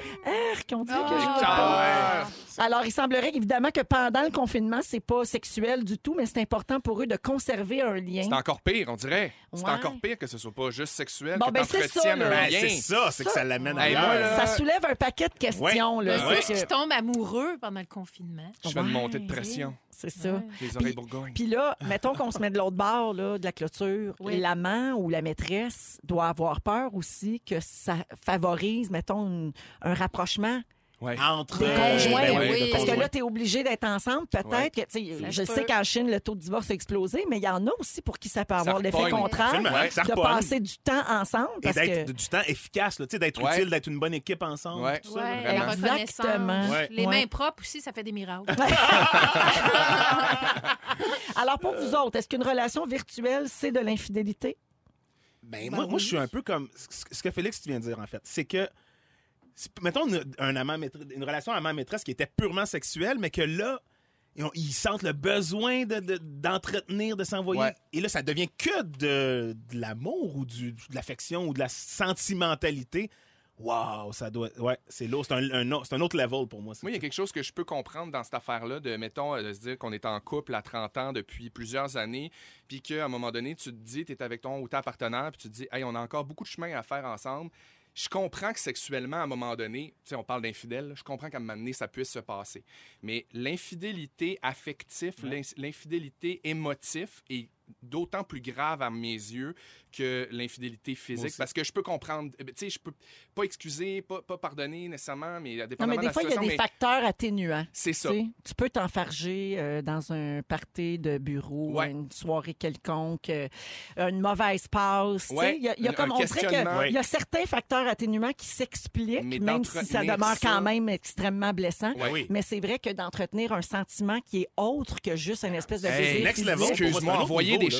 On dirait que je veux pas. Alors, il semblerait évidemment que pendant le confinement, c'est pas sexuel du tout, mais c'est important pour eux de conserver un lien. C'est encore pire, on dirait. C'est Ouais. encore pire que ce soit pas juste sexuel, Bon, que ben, c'est ça, là. Ben, lien. c'est ça, c'est que ça l'amène ailleurs. Ça soulève un paquet de questions. Ouais. là. Ouais. C'est Qui que- tombent amoureux pendant le confinement. Je fais une montée de pression. C'est ça. Les oreilles bourgognes. Puis là, (laughs) mettons qu'on se met de l'autre bord là, de la clôture. Oui. L'amant ou la maîtresse doit avoir peur aussi que ça favorise, mettons, un rapprochement Ouais. Entre des euh, conjoints. ben oui. Parce que là, tu es obligé d'être ensemble. Peut-être Ouais. que, tu sais, Ça je sais qu'en Chine, le taux de divorce a explosé, mais il y en a aussi pour qui ça peut avoir l'effet contraire Ouais. de repogne. passer du temps ensemble. Et d'être que... du temps efficace, là, tu sais, d'être Ouais. utile, d'être une bonne équipe ensemble. Ouais. tout ça, Ouais, vraiment. la reconnaissance. Exactement. Ouais. Les Ouais. mains propres aussi, ça fait des miracles. (laughs) Alors, pour vous autres, est-ce qu'une relation virtuelle, c'est de l'infidélité? Ben, moi, moi, je suis un peu comme ce que Félix tu viens de dire, en fait. C'est que, mettons une, un amant maître- une relation amant-maîtresse qui était purement sexuelle, mais que là, ils, sentent le besoin de- de- d'entretenir, de, s'envoyer. Ouais. Et là, ça devient que de, de l'amour ou du- de l'affection ou de la sentimentalité. Waouh, ça doit. Ouais, c'est lourd. C'est un, un autre- c'est un autre level pour moi. Moi, il y a quelque chose que je peux comprendre dans cette affaire-là, de, mettons, euh, de se dire qu'on est en couple à 30 ans depuis plusieurs années, puis qu'à un moment donné, tu te dis, tu es avec ton ou ta partenaire, puis tu te dis, hey, on a encore beaucoup de chemin à faire ensemble. Je comprends que sexuellement, à un moment donné, tu sais, on parle d'infidèle, je comprends qu'à un moment donné, ça puisse se passer. Mais l'infidélité affective, l'in- l'infidélité émotive est d'autant plus grave à mes yeux que l'infidélité physique. Parce que je peux comprendre, euh, tu sais, je peux pas excuser, pas, pas pardonner nécessairement, mais Non, mais dépendamment des de fois, il y a des mais facteurs atténuants. c'est ça. Tu peux t'enfarger euh, dans un party de bureau, Ouais. une soirée quelconque, euh, une mauvaise passe. tu sais. Ouais, Il y a, il y a un- comme, un on dirait qu'il y a certains facteurs atténuants qui s'expliquent, même si ça demeure ça- quand même extrêmement blessant. Ouais. Oui. Mais c'est vrai que d'entretenir un sentiment qui est autre que juste une espèce de Hey, next level. Excuse-moi, envoyer des là.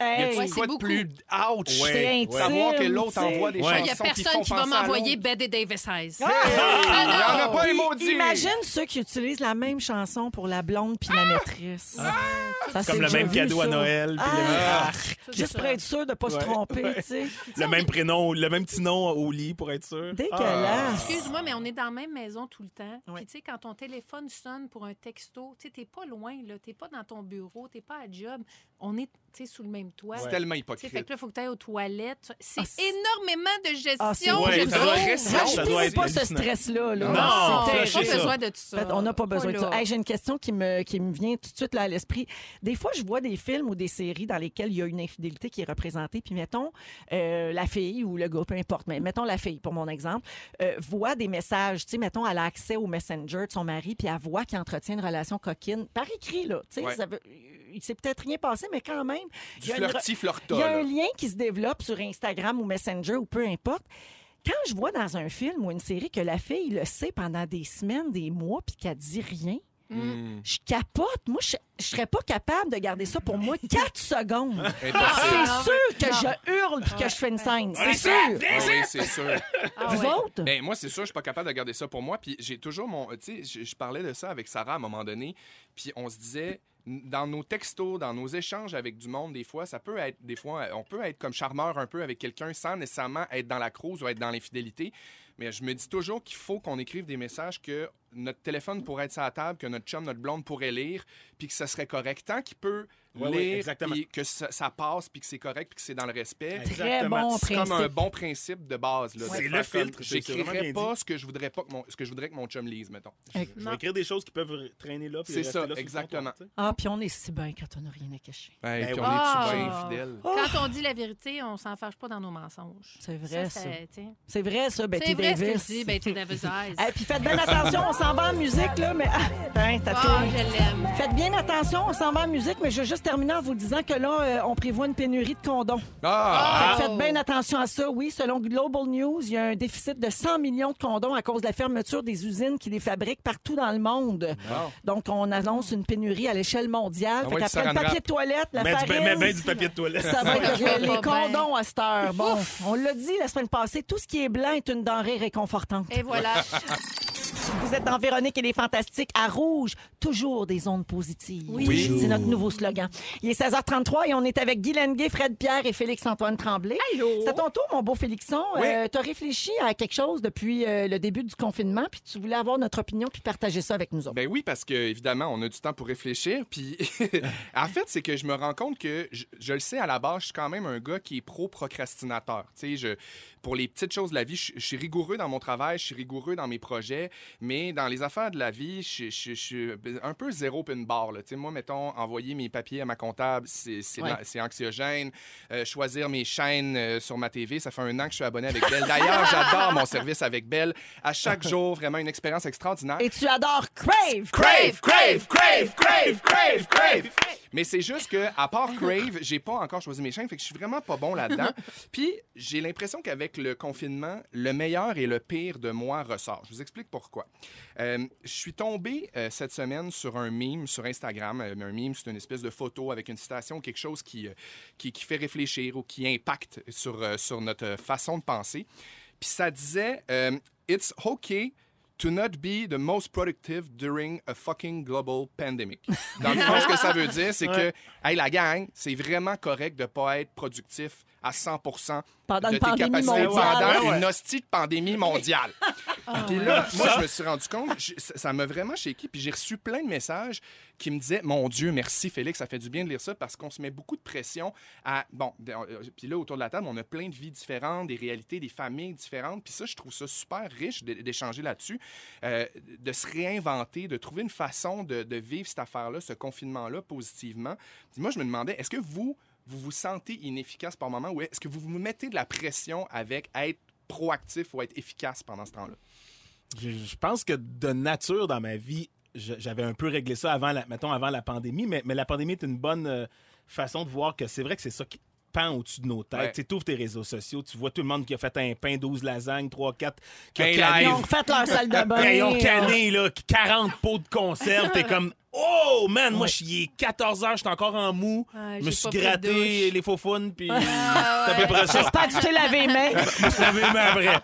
Chansons. Y Hey, a-tu Ouais, quoi de beaucoup. plus ouch? Ouais. c'est intime. Savoir que l'autre tu envoie des Ouais. Il n'y a personne qui va m'envoyer. Betty Davis Eyes. Ah! Il y en a pas un Puis maudit. Imagine ceux qui utilisent la même chanson pour la blonde puis la maîtresse. Ça, c'est Comme le même vu, cadeau à. Noël. Ah! Juste pour être sûr de ne pas se tromper, tu sais. le même prénom, le même petit nom au lit pour être sûr. Dégueulasse. Excuse-moi, mais on est dans la même maison tout le temps. Puis, tu sais, quand ton téléphone sonne pour un texto, tu t'es pas loin, là. T'es pas dans ton bureau, t'es pas à job. On est, tu sais, sous le même C'est tellement sais, fait hypocrite. que là, il faut que tu ailles aux toilettes. C'est Ah, c'est- énormément de gestion. Ah, être pas ce stress-là. Là. Non, on n'a pas ça. besoin de tout ça. En fait, on n'a pas besoin de ça. J'ai une question qui me, qui me vient tout de suite là, à l'esprit. Des fois, je vois des films ou des séries dans lesquelles il y a une infidélité qui est représentée. Puis, mettons, euh, la fille ou le gars, peu importe, mais mettons la fille, pour mon exemple, euh, voit des messages. Tu sais, mettons, elle a accès au Messenger de son mari, puis elle voit qu'il entretient une relation coquine par écrit. Là, Tu sais, Ouais. ça veut- il s'est peut-être rien passé, mais quand même. il y a flirty flirta. il y a un là. lien qui se développe sur Instagram ou Messenger ou peu importe. Quand je vois dans un film ou une série que la fille le sait pendant des semaines, des mois, puis qu'elle dit rien, Mm. je capote. Moi, je, je serais pas capable de garder ça pour moi (laughs) quatre secondes. Impossible. C'est non. sûr que Non. je hurle puis que je fais une scène. C'est sûr. Ah oui, c'est sûr. Ah Vous autres? Ben, moi, c'est sûr, je suis pas capable de garder ça pour moi. Puis j'ai toujours mon. Tu sais, je, je parlais de ça avec Sarah à un moment donné. Puis on se disait, dans nos textos, dans nos échanges avec du monde, des fois, ça peut être. Des fois, on peut être comme charmeur un peu avec quelqu'un sans nécessairement être dans la crouse ou être dans l'infidélité. Mais je me dis toujours qu'il faut qu'on écrive des messages que notre téléphone pourrait être sur la table, que notre chum, notre blonde pourrait lire, puis que ça serait correct. Tant qu'il peut lire, puis que ça, ça passe, puis que c'est correct, puis que c'est dans le respect. Très Exactement. bon C'est comme un bon principe de base. là, C'est le filtre, J'écrirais pas dit. ce que je voudrais pas que mon, ce que je voudrais que mon chum lise, mettons. Je vais écrire des choses qui peuvent traîner là. puis C'est ça, là exactement. Ah, puis on est si bien quand on n'a rien à cacher. Hey, Ben puis oui. on Ah. est-tu bien fidèle? Quand on dit la vérité, on s'en fâche pas dans nos mensonges. C'est vrai, ça. c'est- tiens. C'est vrai, ça, Betty C'est vrai ce que Davis. Et (laughs) puis faites bien (laughs) attention, on s'en va en musique, là, mais... Ah, t'as Ah, tout. je l'aime. Faites bien attention, on s'en va en musique, mais je veux juste terminer en vous disant que là, euh, on prévoit une pénurie de condoms. Ah! Fait que Faites bien attention à ça. Oui, selon Global News, il y a un déficit de 100 millions de condoms à cause de la fermeture des usines qui les fabriquent partout dans le monde. Donc, on annonce une pénurie à l'échelle mondiale. Ah fait ouais, qu'après du le papier de toilette, la Mets du, farine... mets bien du papier de toilette. Ça va être (laughs) les pas condoms à cette heure. Bon, on l'a dit la semaine passée, tout ce qui est blanc est une denrée réconfortante. Et voilà. (laughs) Vous êtes dans Véronique et les Fantastiques à Rouge, toujours des ondes positives. Oui. C'est notre nouveau slogan. Il est 16h33 et on est avec Guy Lenguet, Fred Pierre et Félix-Antoine Tremblay. Allô? C'est à ton tour, mon beau Félixon. Oui. tu as réfléchi à quelque chose depuis euh, le début du confinement, puis tu voulais avoir notre opinion puis partager ça avec nous autres. Ben oui, parce que évidemment, on a du temps pour réfléchir. Puis, (laughs) en fait, c'est que je me rends compte que je, je le sais à la base, je suis quand même un gars qui est pro-procrastinateur. Tu sais, je, pour les petites choses de la vie, je, je suis rigoureux dans mon travail, je suis rigoureux dans mes projets, mais dans les affaires de la vie, je, je- je suis un peu zéro pin barre. là. Moi, mettons, envoyer mes papiers à ma comptable, Ouais. c'est anxiogène. Euh, choisir mes chaînes euh, sur ma TV, ça fait un an que je suis abonné avec Belle. D'ailleurs, j'adore mon service avec Belle. À chaque (laughs) jour, vraiment une expérience extraordinaire. Et tu adores Crave! Crave, crave, crave, crave, crave, crave. Mais c'est juste que, à part Crave, j'ai pas encore choisi mes chaînes, fait que je suis vraiment pas bon là-dedans. (laughs) Puis, j'ai l'impression qu'avec le confinement, le meilleur et le pire de moi ressort. Je vous explique pourquoi. Euh, je suis tombé euh, cette semaine sur un meme sur Instagram. Euh, un meme, c'est une espèce de photo avec une citation ou quelque chose qui, qui, qui fait réfléchir ou qui impacte sur, sur notre façon de penser. Puis ça disait It's okay to not be the most productive during a fucking global pandemic. Dans le fond, ce que ça veut dire, c'est (laughs) que, hey, la gang, c'est vraiment correct de pas être productif à 100 Pendant de une tes pandémie capacités mondiale. pendant Ouais. une hostie de pandémie mondiale. (laughs) Puis là, moi, je me suis rendu compte, je- ça ça m'a vraiment shaké, puis j'ai reçu plein de messages qui me disaient Mon Dieu, merci Félix, ça fait du bien de lire ça parce qu'on se met beaucoup de pression à. Bon, de- euh, puis là, autour de la table, on a plein de vies différentes, des réalités, des familles différentes, puis ça, je trouve ça super riche d'é- d'échanger là-dessus. euh, de se réinventer, de trouver une façon de, de vivre cette affaire-là, ce confinement-là, positivement. Puis moi, je me demandais, est-ce que vous, vous vous sentez inefficace par moment ou est-ce que vous vous mettez de la pression avec être proactif ou être efficace pendant ce temps-là? Je, pense que de nature dans ma vie, j'avais un peu réglé ça avant la, mettons, avant la pandémie, mais, mais la pandémie est une bonne euh, façon de voir que c'est vrai que c'est ça qui pend au-dessus de nos têtes. Ouais. Tu ouvres tes réseaux sociaux, tu vois tout le monde qui a fait un pain, 12 lasagnes, 3, 4, qui Un a Ils canné, ont refait leur salle de (laughs) bain. Ben, ils ont canné, là, 40 pots de conserve. T'es comme, oh, man, moi, je- il est 14 heures, je suis encore en mou. Ah, je me suis gratté les faux faunes, (laughs) puis Ah, c'est à ouais. peu près ça. J'espère que tu t'es lavé les mains. (laughs) Je me suis lavé les mains après.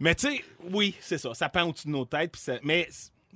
Mais tu sais, oui, c'est ça. Ça pend au-dessus de nos têtes. puis ça- Mais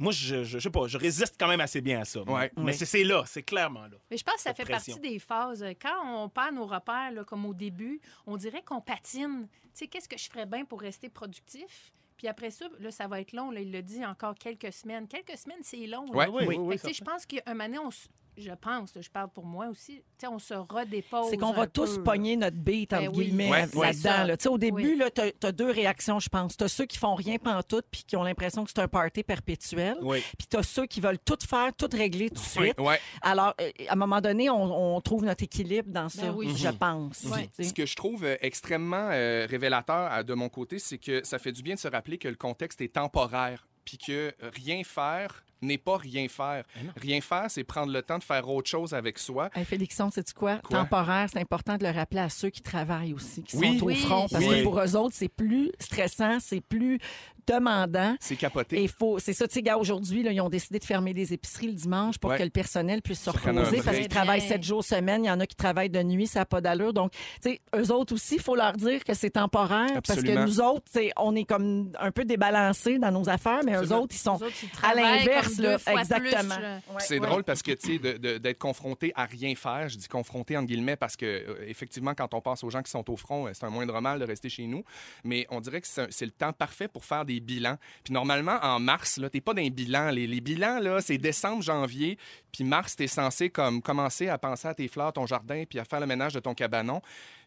moi, je, je, je sais pas, je résiste quand même assez bien à ça. Ouais. Mais c'est- c'est là, c'est clairement là. Mais je pense que ça fait pression. partie des phases. Quand on perd nos repères, là, comme au début, on dirait qu'on patine. Tu sais, qu'est-ce que je ferais bien pour rester productif? Puis après ça, là, ça va être long. Là, il le dit encore quelques semaines. Quelques semaines, c'est long. Ouais. Oui, oui, oui. que, tu sais, je pense qu'un moment donné, on je pense, je parle pour moi aussi, tu on se redépose. C'est qu'on va tous peu. pogner notre beat, entre Ben oui. guillemets, Ouais, là-dedans. là. Tu Au début, Oui. là, t'as as deux réactions, je pense. T'as ceux qui font rien pantoute puis qui ont l'impression que c'est un party perpétuel. Oui. Puis t'as ceux qui veulent tout faire, tout régler tout de suite. Ouais. Alors, euh, à un moment donné, on, on trouve notre équilibre dans ça, Ben oui. je pense. Tu sais. Ce que je trouve euh, extrêmement euh, révélateur de mon côté, c'est que ça fait du bien de se rappeler que le contexte est temporaire, puis que rien faire n'est pas rien faire. Rien faire, c'est prendre le temps de faire autre chose avec soi. Hey, Félixon, sais-tu quoi? Quoi? Temporaire, c'est important de le rappeler à ceux qui travaillent aussi, qui Oui. sont au Oui. front. Parce Oui. que pour eux autres, c'est plus stressant, c'est plus demandant. C'est Et capoté. il faut, c'est ça, tu sais, gars, aujourd'hui, là, ils ont décidé de fermer les épiceries le dimanche pour Ouais. que le personnel puisse se reposer parce qu'ils travaillent sept jours semaine. Il y en a qui travaillent de nuit, ça n'a pas d'allure. Donc, tu sais, eux autres aussi, il faut leur dire que c'est temporaire parce que nous autres, tu sais, on est comme un peu débalancés dans nos affaires, mais eux autres, ils sont Les autres, ils à l'inverse, là. Exactement. Ouais. C'est drôle parce que, tu sais, d'être confronté à rien faire, je dis confronté entre guillemets parce que, euh, effectivement, quand on pense aux gens qui sont au front, euh, c'est un moindre mal de rester chez nous. Mais on dirait que c'est le temps parfait pour faire des bilans. Puis normalement, en mars, là, t'es pas dans les bilans. Les, les bilans, là, c'est décembre, janvier. Puis mars, t'es censé comme commencer à penser à tes fleurs, ton jardin, puis à faire le ménage de ton cabanon.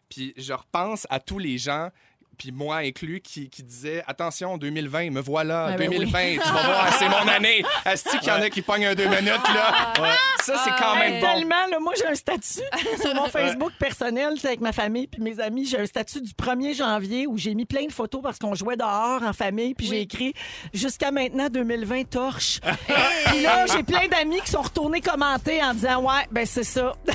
Puis je repense à tous les gens puis moi inclus, qui, qui disaient Attention, 2020, me voilà, Ah ben 2020, tu vas voir, (laughs) c'est mon année. Est-ce qu'il y en a qui pognent un deux minutes, là? Ça, c'est quand Ah, même bon. Tellement, là, moi, j'ai un statut sur mon Facebook personnel, sais, avec ma famille puis mes amis. J'ai un statut du 1er janvier où j'ai mis plein de photos parce qu'on jouait dehors en famille. Puis j'ai écrit jusqu'à maintenant 2020 torche. (laughs) puis là, j'ai plein d'amis qui sont retournés commenter en disant ouais, ben c'est ça. (laughs)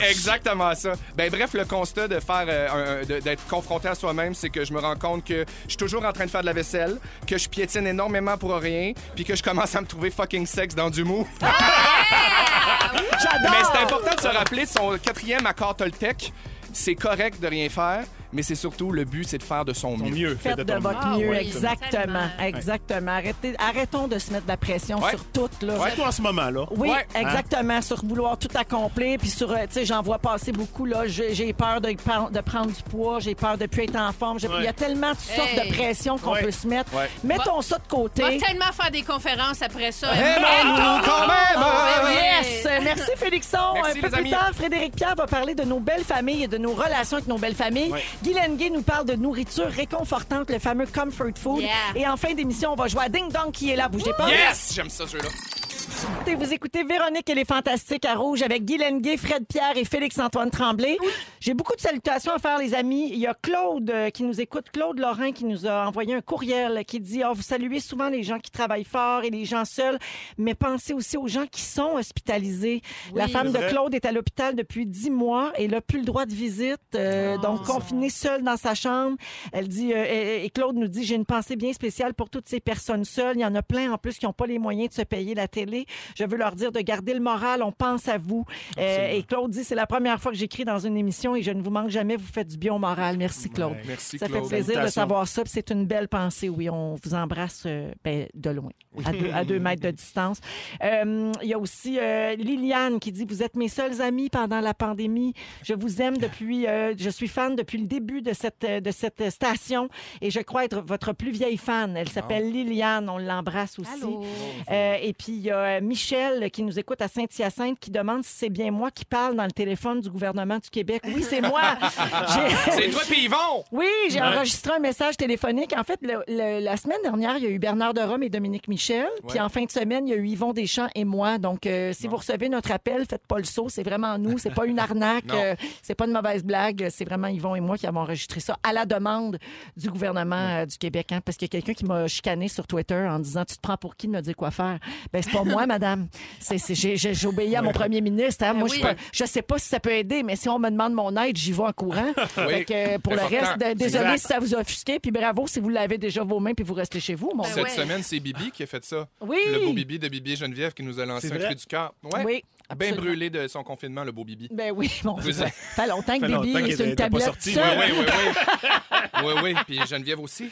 C'est exactement ça. Ben bref, le constat de faire euh, d'être confronté à soi-même, c'est que je me rends compte que je suis toujours en train de faire de la vaisselle, que je piétine énormément pour rien, puis que je commence à me trouver fucking sexe dans du mou. J'adore. (laughs) Mais c'est important de se rappeler son quatrième accord Toltec. C'est correct de rien faire, mais c'est surtout le but, c'est de faire de son mieux. mieux. Faites de votre Ah mieux, oui, exactement, exactement. Arrêtez, arrêtons de se mettre de la pression Ouais. sur tout là. Surtout en ce moment, là. Oui, Ouais. exactement. Sur vouloir tout accomplir. Puis sur, euh, tu sais, j'en vois passer beaucoup. là. J'ai peur de, prendre du poids. J'ai peur de plus être en forme. Il y a Ouais. tellement de sortes Hey. de pressions qu'on Ouais. peut se mettre. Ouais. Mettons ça de côté. On va tellement faire des conférences après ça. Aimons-nous quand même! Ah, oui. Yes! Euh, Merci, Félixon. Merci, Un peu plus amis. tard, Frédéric Pierre va parler de nos belles familles et de nos relations avec nos belles familles. Ouais. Guy Lenguet nous parle de nourriture réconfortante, le fameux comfort food. Yeah. Et en fin d'émission, on va jouer à Ding Dong qui est là. Bougez pas. Yes! J'aime ça, ce jeu-là. Et vous écoutez Véronique et les Fantastiques à Rouge avec Guy Lenguet, Fred Pierre et Félix-Antoine Tremblay. J'ai beaucoup de salutations à faire, les amis. Il y a Claude euh, qui nous écoute, Claude Lorrain, qui nous a envoyé un courriel qui dit Ah, Vous saluez souvent les gens qui travaillent fort et les gens seuls, mais pensez aussi aux gens qui sont hospitalisés. La femme de. Claude est à l'hôpital depuis dix mois et elle n'a plus le droit de visite, euh, donc confinée seule dans sa chambre. Elle dit euh, et, et Claude nous dit J'ai une pensée bien spéciale pour toutes ces personnes seules. Il y en a plein en plus qui n'ont pas les moyens de se payer la télé. Je veux leur dire de garder le moral. On pense à vous. Euh, et Claude dit C'est la première fois que j'écris dans une émission et je ne vous manque jamais. Vous faites du bien au moral. Merci, Claude. Ouais. Merci, Ça fait Claude. plaisir de savoir ça. C'est une belle pensée, oui. On vous embrasse euh, ben, de loin, à deux, à deux mètres de distance. Euh, Il y a aussi euh, Liliane qui dit Vous êtes mes seuls amis pendant la pandémie. Je vous aime depuis. euh, je suis fan depuis le début de cette, de cette station et je crois être votre plus vieille fan. Elle s'appelle Liliane. On l'embrasse aussi. Euh, et puis, il y a euh, Michel qui nous écoute à Saint-Hyacinthe qui demande si c'est bien moi qui parle dans le téléphone du gouvernement du Québec. Oui, c'est moi. (laughs) C'est toi puis Yvon! Oui, j'ai enregistré un message téléphonique. En fait, le- le- la semaine dernière, il y a eu Bernard de Rome et Dominique Michel. Puis en fin de semaine, il y a eu Yvon Deschamps et moi. Donc, euh, si vous recevez notre appel, faites pas le saut. C'est vraiment nous. C'est pas une arnaque. Euh, c'est pas une mauvaise blague. C'est vraiment Yvon et moi qui avons enregistré ça à la demande du gouvernement euh, du Québec. hein, parce qu'il y a quelqu'un qui m'a chicané sur Twitter en disant Tu te prends pour qui de me dire quoi faire? Ben, c'est pas moi, (laughs) madame. C'est, c'est- j'ai, j'ai- j'ai obéi à mon premier ministre. hein. Moi, oui. je, peux- je sais pas si ça peut aider, mais si on me demande mon aide, j'y vais en courant. (laughs) Fait que, euh, pour le reste, désolé Exact. si ça vous a offusqué, puis bravo si vous l'avez déjà vos mains puis vous restez chez vous. Mon Ben Cette ouais. semaine, c'est Bibi qui a fait ça. Oui. Le beau Bibi de Bibi et Geneviève qui nous a lancé un cri du cœur. Ouais. Oui, Bien brûlé de son confinement, le beau Bibi. Ben oui, bon, Oui, ça fait longtemps que Bibi est sur une tablette sorti. seule. Oui, oui, oui, oui. oui, oui. Puis Geneviève aussi.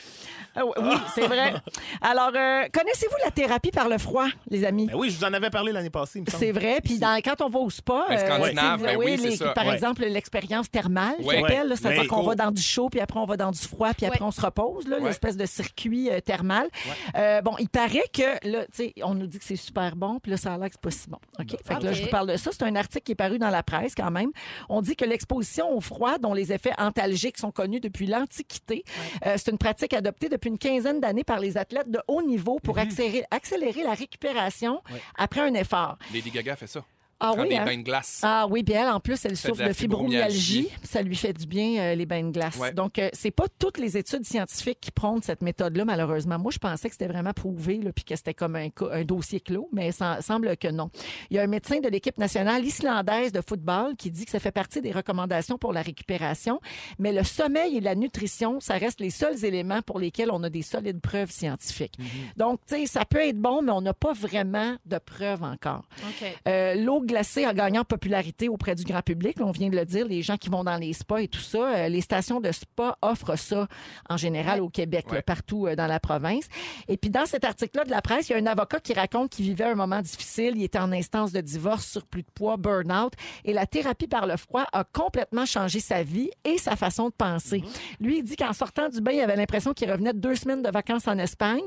Ah oui, oui, c'est vrai. Alors, euh, connaissez-vous la thérapie par le froid, les amis? Ben oui, je vous en avais parlé l'année passée, il me semble. C'est vrai. Puis dans- quand on va au spa, Ben, euh, scandinave, ben oui, c'est ça. par Ouais. exemple, l'expérience thermale, Ouais. c'est-à-dire qu'on va dans du chaud, puis après on va dans du froid, puis après Ouais. on se repose, là, Ouais. l'espèce de circuit euh, thermal. Euh, bon, il paraît que, là, tu sais, on nous dit que c'est super bon, puis là, ça a l'air que c'est pas si bon. OK? Fait que là, OK. je vous parle de ça. C'est un article qui est paru dans la presse quand même. On dit que l'exposition au froid, dont les effets antalgiques sont connus depuis l'Antiquité, euh, c'est une pratique adoptée depuis une quinzaine d'années par les athlètes de haut niveau pour accélérer, accélérer la récupération après un effort. Lady Gaga fait ça. Ah Prend oui, des hein? bains de glace. Ah oui, bien elle, en plus, elle souffre de fibromyalgie. fibromyalgie. Ça lui fait du bien, euh, les bains de glace. Ouais. Donc, euh, c'est pas toutes les études scientifiques qui prônent cette méthode-là, malheureusement. Moi, je pensais que c'était vraiment prouvé, là, puis que c'était comme un, dossier clos, mais ça semble que non. Il y a un médecin de l'équipe nationale islandaise de football qui dit que ça fait partie des recommandations pour la récupération, mais le sommeil et la nutrition, ça reste les seuls éléments pour lesquels on a des solides preuves scientifiques. Donc, tu sais, ça peut être bon, mais on n'a pas vraiment de preuves encore. OK. Euh, L'eau gagné en popularité auprès du grand public. Là, on vient de le dire, les gens qui vont dans les spas et tout ça. Euh, les stations de spa offrent ça en général au Québec, là, partout euh, dans la province. Et puis dans cet article-là de la presse, il y a un avocat qui raconte qu'il vivait un moment difficile. Il était en instance de divorce, surplus de poids, burn-out. Et la thérapie par le froid a complètement changé sa vie et sa façon de penser. Lui, il dit qu'en sortant du bain, il avait l'impression qu'il revenait de deux semaines de vacances en Espagne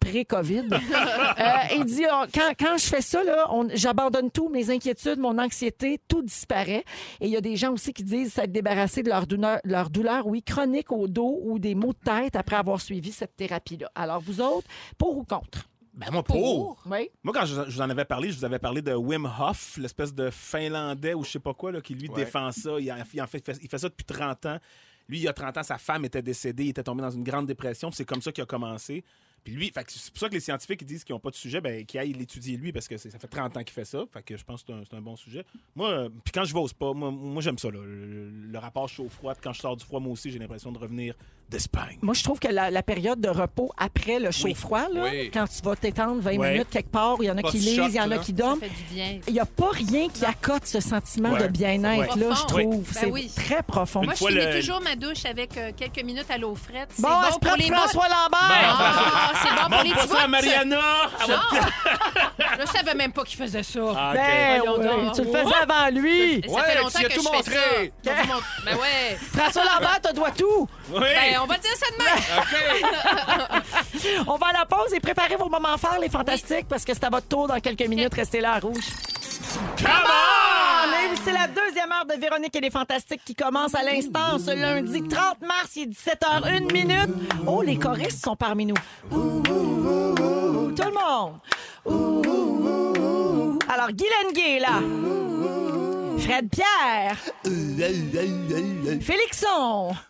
pré-COVID. (laughs) Euh, il dit, oh, quand, quand je fais ça, là, on- j'abandonne tout, mes inquiétudes, mon anxiété, tout disparaît. Et il y a des gens aussi qui disent s'être débarrassés de leur douleur, leur douleur, oui, chronique au dos ou des maux de tête après avoir suivi cette thérapie-là. Alors, vous autres, pour ou contre? Ben moi, pour. Oui. Moi, quand je, je vous en avais parlé, je vous avais parlé de Wim Hof, l'espèce de Finlandais ou je sais pas quoi, là, qui lui Ouais. défend ça. Il, en- il en fait, il fait ça depuis 30 ans. Lui, il y a 30 ans, sa femme était décédée, il était tombé dans une grande dépression. C'est comme ça qu'il a commencé. Puis lui, c'est pour ça que les scientifiques disent qu'ils n'ont pas de sujet, ben, qu'ils aillent l'étudier lui, parce que ça fait 30 ans qu'il fait ça. Fait que je pense que c'est un, bon sujet. Moi, euh, puis quand je vais au spa, moi, j'aime ça, là, le, le rapport chaud-froid. Quand je sors du froid, moi aussi, j'ai l'impression de revenir d'Espagne. Moi, je trouve que la, la période de repos après le chaud-froid, là, Oui. quand tu vas t'étendre 20 Ouais. minutes quelque part, il y en a qui lisent, il y en a là. qui Ça dorment. fait du bien. Il n'y a pas rien qui accote ce sentiment Ouais. de bien-être, Ouais. là, je Profond. trouve. Ben C'est oui. très profond. Moi, je fois finis le- toujours ma douche avec euh, quelques minutes à l'eau frette. C'est Bon, bon, elle se prend pour les François Lambert! Ah, c'est bon pour les Montre pas petits ça à bouts. Mariana! (laughs) Je savais même pas qu'il faisait ça. Ah, ok. Ben, Voyons ouais, donc. tu le faisais avant lui! Ça Ouais, fait tu longtemps y as que tout je fais montré. ça. Ben ouais. François Lambert, te doit tout! Oui. Ben, on va dire ça demain. (laughs) OK. On va à la pause et préparez vos moments forts, les fantastiques, parce que c'est à votre tour dans quelques minutes. Restez là à rouge. Come on! C'est la deuxième heure de Véronique et les Fantastiques qui commence à l'instant ce lundi 30 mars, il est 17h01 minute. Oh, les choristes sont parmi nous. Ouh, ouh, ouh, ouh. Tout le monde. Alors, Guylaine Gay, est là. Fred Pierre. Félixon.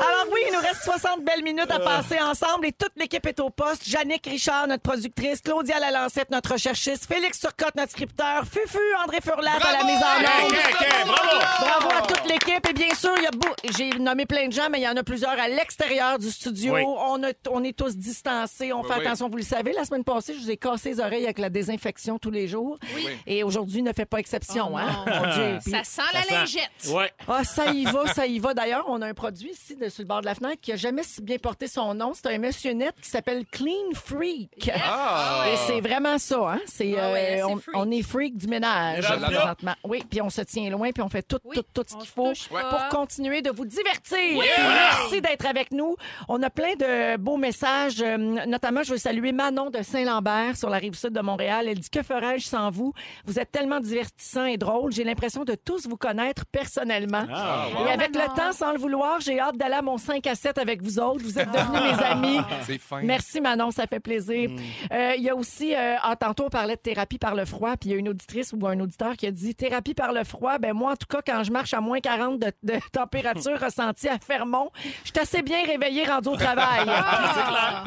Alors oui, il nous reste 60 belles minutes à passer ensemble et toute l'équipe est au poste. Jannick Richard, notre productrice, Claudia Lalancette, notre recherchiste, Félix Turcotte, notre scripteur, Fufu, André Furlat à la mise en ok, bravo! Bravo à toute l'équipe. Et bien sûr, il y a beau- j'ai nommé plein de gens, mais il y en a plusieurs à l'extérieur du studio. Oui. On, a- on est tous distancés. On Oui, fait oui. attention. Vous le savez, la semaine passée, je vous ai cassé les oreilles avec la désinfection tous les jours. Oui. Et aujourd'hui ne fait pas exception. Oh hein? non. Mon Dieu. Puis- Ça sent la Ça sent- lingette. Ouais. ah, ça y va, ça y va. D'ailleurs, on a un produit ici de, sur le bord de la fenêtre qui a jamais si bien porté son nom. C'est un monsieur net qui s'appelle Clean Freak. Ah! Et c'est vraiment ça, hein? C'est, Ah ouais, euh, c'est on, freak. on est freak du ménage présentement. Oui, puis on se tient loin, puis on fait tout, Oui, tout, tout ce on qu'il se faut touche pas. pour continuer de vous divertir. Puis Merci d'être avec nous. On a plein de beaux messages. euh, notamment, je veux saluer Manon de Saint-Lambert sur la rive sud de Montréal. Elle dit Que ferais-je sans vous? Vous êtes tellement divertissant et drôle. J'ai l'impression de tous vous connaître personnellement. Ah, Et avec Manon. le temps, sans le vouloir, j'ai hâte d'aller à mon 5 à 7 avec vous autres. Vous êtes devenus mes (laughs) amis. C'est fin. Merci Manon, ça fait plaisir. Euh, Il y a aussi, euh, ah, tantôt on parlait de thérapie par le froid, puis il y a une auditrice ou un auditeur qui a dit thérapie par le froid. Ben moi, en tout cas, quand je marche à moins 40 de, de (laughs) température ressentie à Fermont, je suis assez bien réveillée rendu au travail.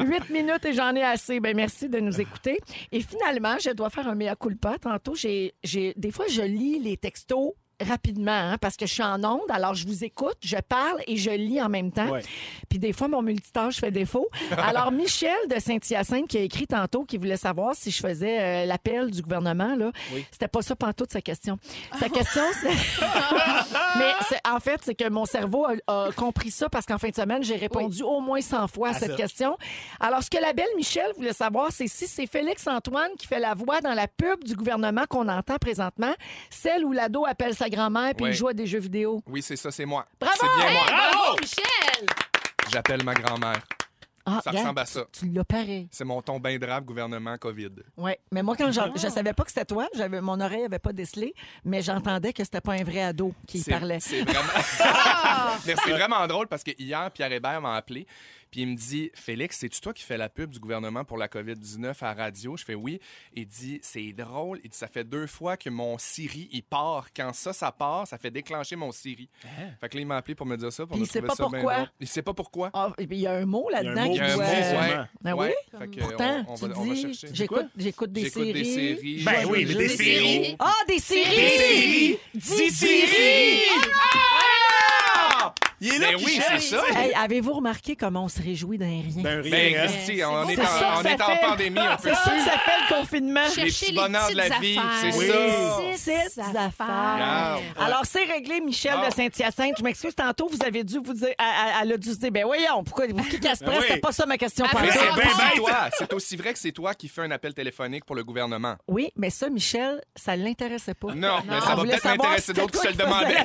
(laughs) Huit minutes et j'en ai assez. Ben merci de nous écouter. Et finalement, je dois faire un mea culpa. Tantôt, j'ai, j'ai, des fois, je lis les textos rapidement hein, parce que je suis en onde, alors je vous écoute, je parle et je lis en même temps. Ouais. Puis des fois, mon multitâche fait défaut. (laughs) Alors, Michel de Saint-Hyacinthe qui a écrit tantôt, qui voulait savoir si je faisais euh, l'appel du gouvernement, là. C'était pas ça pantoute, sa question. Sa question, c'est... (laughs) Mais c'est- en fait, c'est que mon cerveau a, a compris ça parce qu'en fin de semaine, j'ai répondu au moins 100 fois à Ah, cette ça. question. Alors, ce que la belle Michel voulait savoir, c'est si c'est Félix-Antoine qui fait la voix dans la pub du gouvernement qu'on entend présentement, celle où l'ado appelle sa grand-mère puis Ouais. il joue à des jeux vidéo. Oui, c'est ça, c'est moi. Bravo! C'est bien moi. Bravo, Michel! J'appelle ma grand-mère. Ah, Ça regarde, ressemble à ça. Tu l'as pareil. C'est mon ton bien drave gouvernement COVID. Oui, mais moi, quand j'en- je savais pas que c'était toi, j'avais mon oreille avait pas décelé, mais j'entendais que c'était pas un vrai ado qui C'est- parlait. C'est vraiment... (laughs) (laughs) Mais c'est vraiment drôle parce que hier, Pierre Hébert m'a appelé. Puis il me dit Félix, c'est-tu toi qui fais la pub du gouvernement pour la COVID-19 à la radio? Je fais oui. Il dit C'est drôle. Il dit Ça fait deux fois que mon Siri, il part. Quand ça, ça part, ça fait déclencher mon Siri. Fait que là, il m'a appelé pour me dire ça. Pour Puis me il sait trouver pas ça bien pourquoi. drôle. Il sait pas pourquoi. Ah, il y a un mot là-dedans un mot qui oui? Fait que, Pourtant, on, on tu va, on va dis, chercher. j'écoute, j'écoute des J'écoute séries. des séries. Ben oui, des séries. Ah, des séries! Des séries! Séries! Il est là Ben qui oui, c'est ça. Hey, avez-vous remarqué comment on se réjouit d'un rien? Ben, rien, Ben, hein. On est, en, on est en pandémie. On peut C'est ça que ça fait le confinement. Les petits les bonheurs de la vie, c'est Oui. ça. Petites affaires. Alors, c'est réglé, Michel Ah. de Saint-Hyacinthe. Je m'excuse, tantôt, vous avez dû vous dire, elle, a dû se dire, ben voyons, pourquoi, qui casse presse? Oui. C'était pas ça ma question. Ah, c'est aussi bête. toi. C'est aussi vrai que c'est toi qui fais un appel téléphonique pour le gouvernement. Oui, mais ça, Michel, ça l'intéressait pas. Non, mais ça va peut-être si d'autres qui se le demandaient.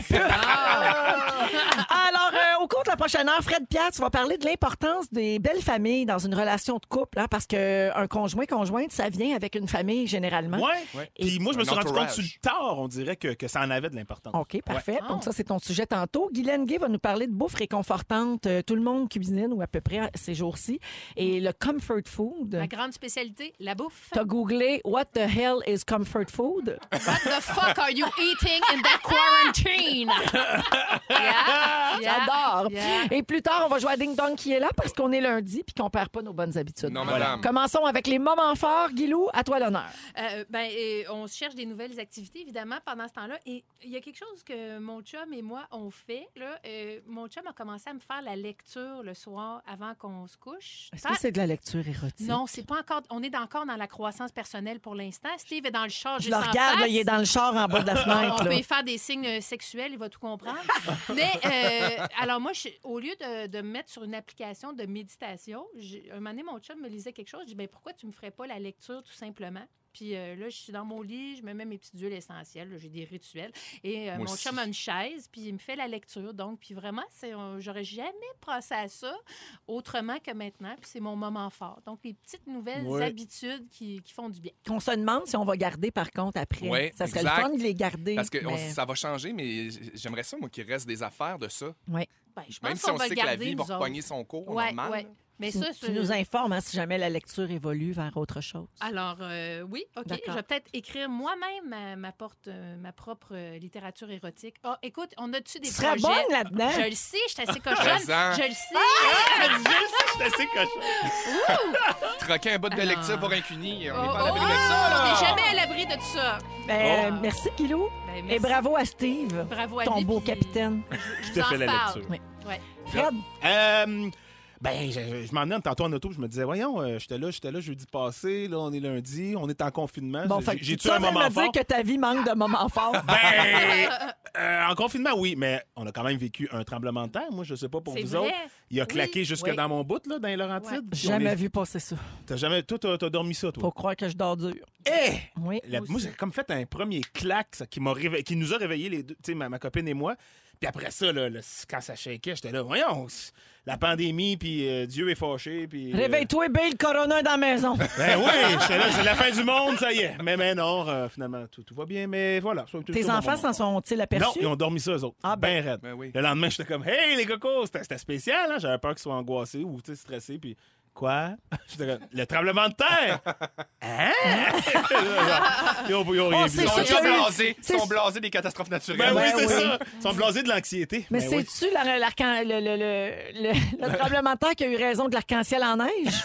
Alors, euh, au cours de la prochaine heure, Fred Pierre, tu vas parler de l'importance des belles familles dans une relation de couple, hein, parce qu'un conjoint, conjointe, ça vient avec une famille généralement. Ouais. Ouais. Puis moi, je me Un suis rendu compte sur le tard, on dirait que, que ça en avait de l'importance. OK, parfait. Ouais. Donc, ça, c'est ton sujet tantôt. Guylaine Gay va nous parler de bouffe réconfortante. Euh, tout le monde cuisine, ou à peu près ces jours-ci. Et le comfort food. Ma grande spécialité, la bouffe. T'as googlé What the hell is comfort food? What the fuck are you eating in that quarantine? (laughs) Yeah, yeah, J'adore. yeah. Et plus tard, on va jouer à Ding Dong qui est là parce qu'on est lundi puis qu'on perd pas nos bonnes habitudes. Non, Voilà. Commençons avec les moments forts. Guilou, à toi l'honneur. Euh, ben, euh, on cherche des nouvelles activités, évidemment, pendant ce temps-là. Et il y a quelque chose que mon chum et moi, on fait. Là. Euh, mon chum a commencé à me faire la lecture le soir avant qu'on se couche. Est-ce Ça- que c'est de la lecture érotique? Non, c'est pas encore. On est encore dans la croissance personnelle pour l'instant. Steve est dans le char. Je le regarde, là, il est dans le char en bas de la (laughs) On fenêtre. peut là. y faire des signes sexuels, il va tout comprendre. Mais euh, (laughs) alors moi, au lieu de, me mettre sur une application de méditation, un moment donné, mon chum me lisait quelque chose. Je dis, ben, pourquoi tu me ferais pas la lecture tout simplement? Puis euh, là, je suis dans mon lit, je me mets mes petites huiles essentielles, j'ai des rituels. Et euh, mon aussi. chum a une chaise, puis il me fait la lecture. Donc, puis vraiment, c'est, euh, j'aurais jamais pensé à ça autrement que maintenant. Puis c'est mon moment fort. Donc, les petites nouvelles Ouais. habitudes qui, qui font du bien. Qu'on se demande si on va garder, par contre, après. Ouais, ça serait exact. le fun de les garder. Parce que on- ça va changer, mais j'aimerais ça, moi, qu'il reste des affaires de ça. Ouais. Ben, je Même pense si on sait que la vie va repogner son cours Ouais, normal. ouais. Mais Tu, ça, tu nous informes hein, si jamais la lecture évolue vers autre chose. Alors, euh, oui, OK. Je vais peut-être écrire moi-même ma, ma porte, euh, ma propre euh, littérature érotique. Ah, écoute, on a-tu des Tu projets? bonne là-dedans. Je le sais, je suis assez cochonne. Présent. Je le sais. C'est assez cochon. Troquer un bout de Alors- lecture pour un cuni, on Oh, n'est pas à oh, l'abri de oh, ça, là. On n'est jamais à l'abri de tout ça. Ben, Oh. Merci, Guilou. Ben, Et bravo à Steve, Bravo à ton lui, beau puis capitaine. Je, Je te fais la lecture. Oui. Ouais. Fred, Euh, Ben, je, je m'en emmenais tantôt en auto, je me disais, voyons, euh, j'étais là, j'étais là jeudi passé, là, on est lundi, on est en confinement. Bon, J'ai- J'ai tu tué un moment me dire que ta vie manque de moments forts. (laughs) Ben, euh, en confinement, oui, mais on a quand même vécu un tremblement de terre. Moi, je sais pas pour C'est vous vrai. autres. Il a Oui, claqué jusque oui. dans mon bout, là, dans les Laurentides. Ouais. Jamais est- vu passer ça. T'as jamais. Toi, t'as t'as dormi ça, toi? Faut croire que je dors dur. Eh! Oui. La- moi j'ai comme fait un premier claque ça, qui, m'a réve- qui nous a réveillés, les deux, tu sais, ma, ma copine et moi. Puis après ça, là, le- quand ça shakeait, j'étais là, voyons, c'est la pandémie, puis euh, Dieu est fâché. Puis, euh, Réveille-toi, Bill, Corona est dans la maison. (laughs) Ben oui, là, c'est la fin du monde, ça y est. Mais, mais non, euh, finalement, tout, tout va bien, mais voilà. Tes enfants s'en sont-ils Non, aperçus? ils ont dormi ça, eux autres. Ah, ben. ben raide. Ben oui. Le lendemain, j'étais comme, hey, les cocos, c'était c'était spécial, hein? J'avais peur qu'ils soient angoissés ou tu sais, stressés, puis quoi? (laughs) Le tremblement de terre! (laughs) Hein? (laughs) ils ont, ils ont rien Oh, vu. Ils sont sûr blasés. Ils sont blasés des catastrophes naturelles. Ben oui, Ben c'est oui. ça. Ils sont blasés de l'anxiété. Mais Ben c'est-tu la- l'arcan- le, le, le, le- le tremblement de terre qui a eu raison de l'arc-en-ciel en neige?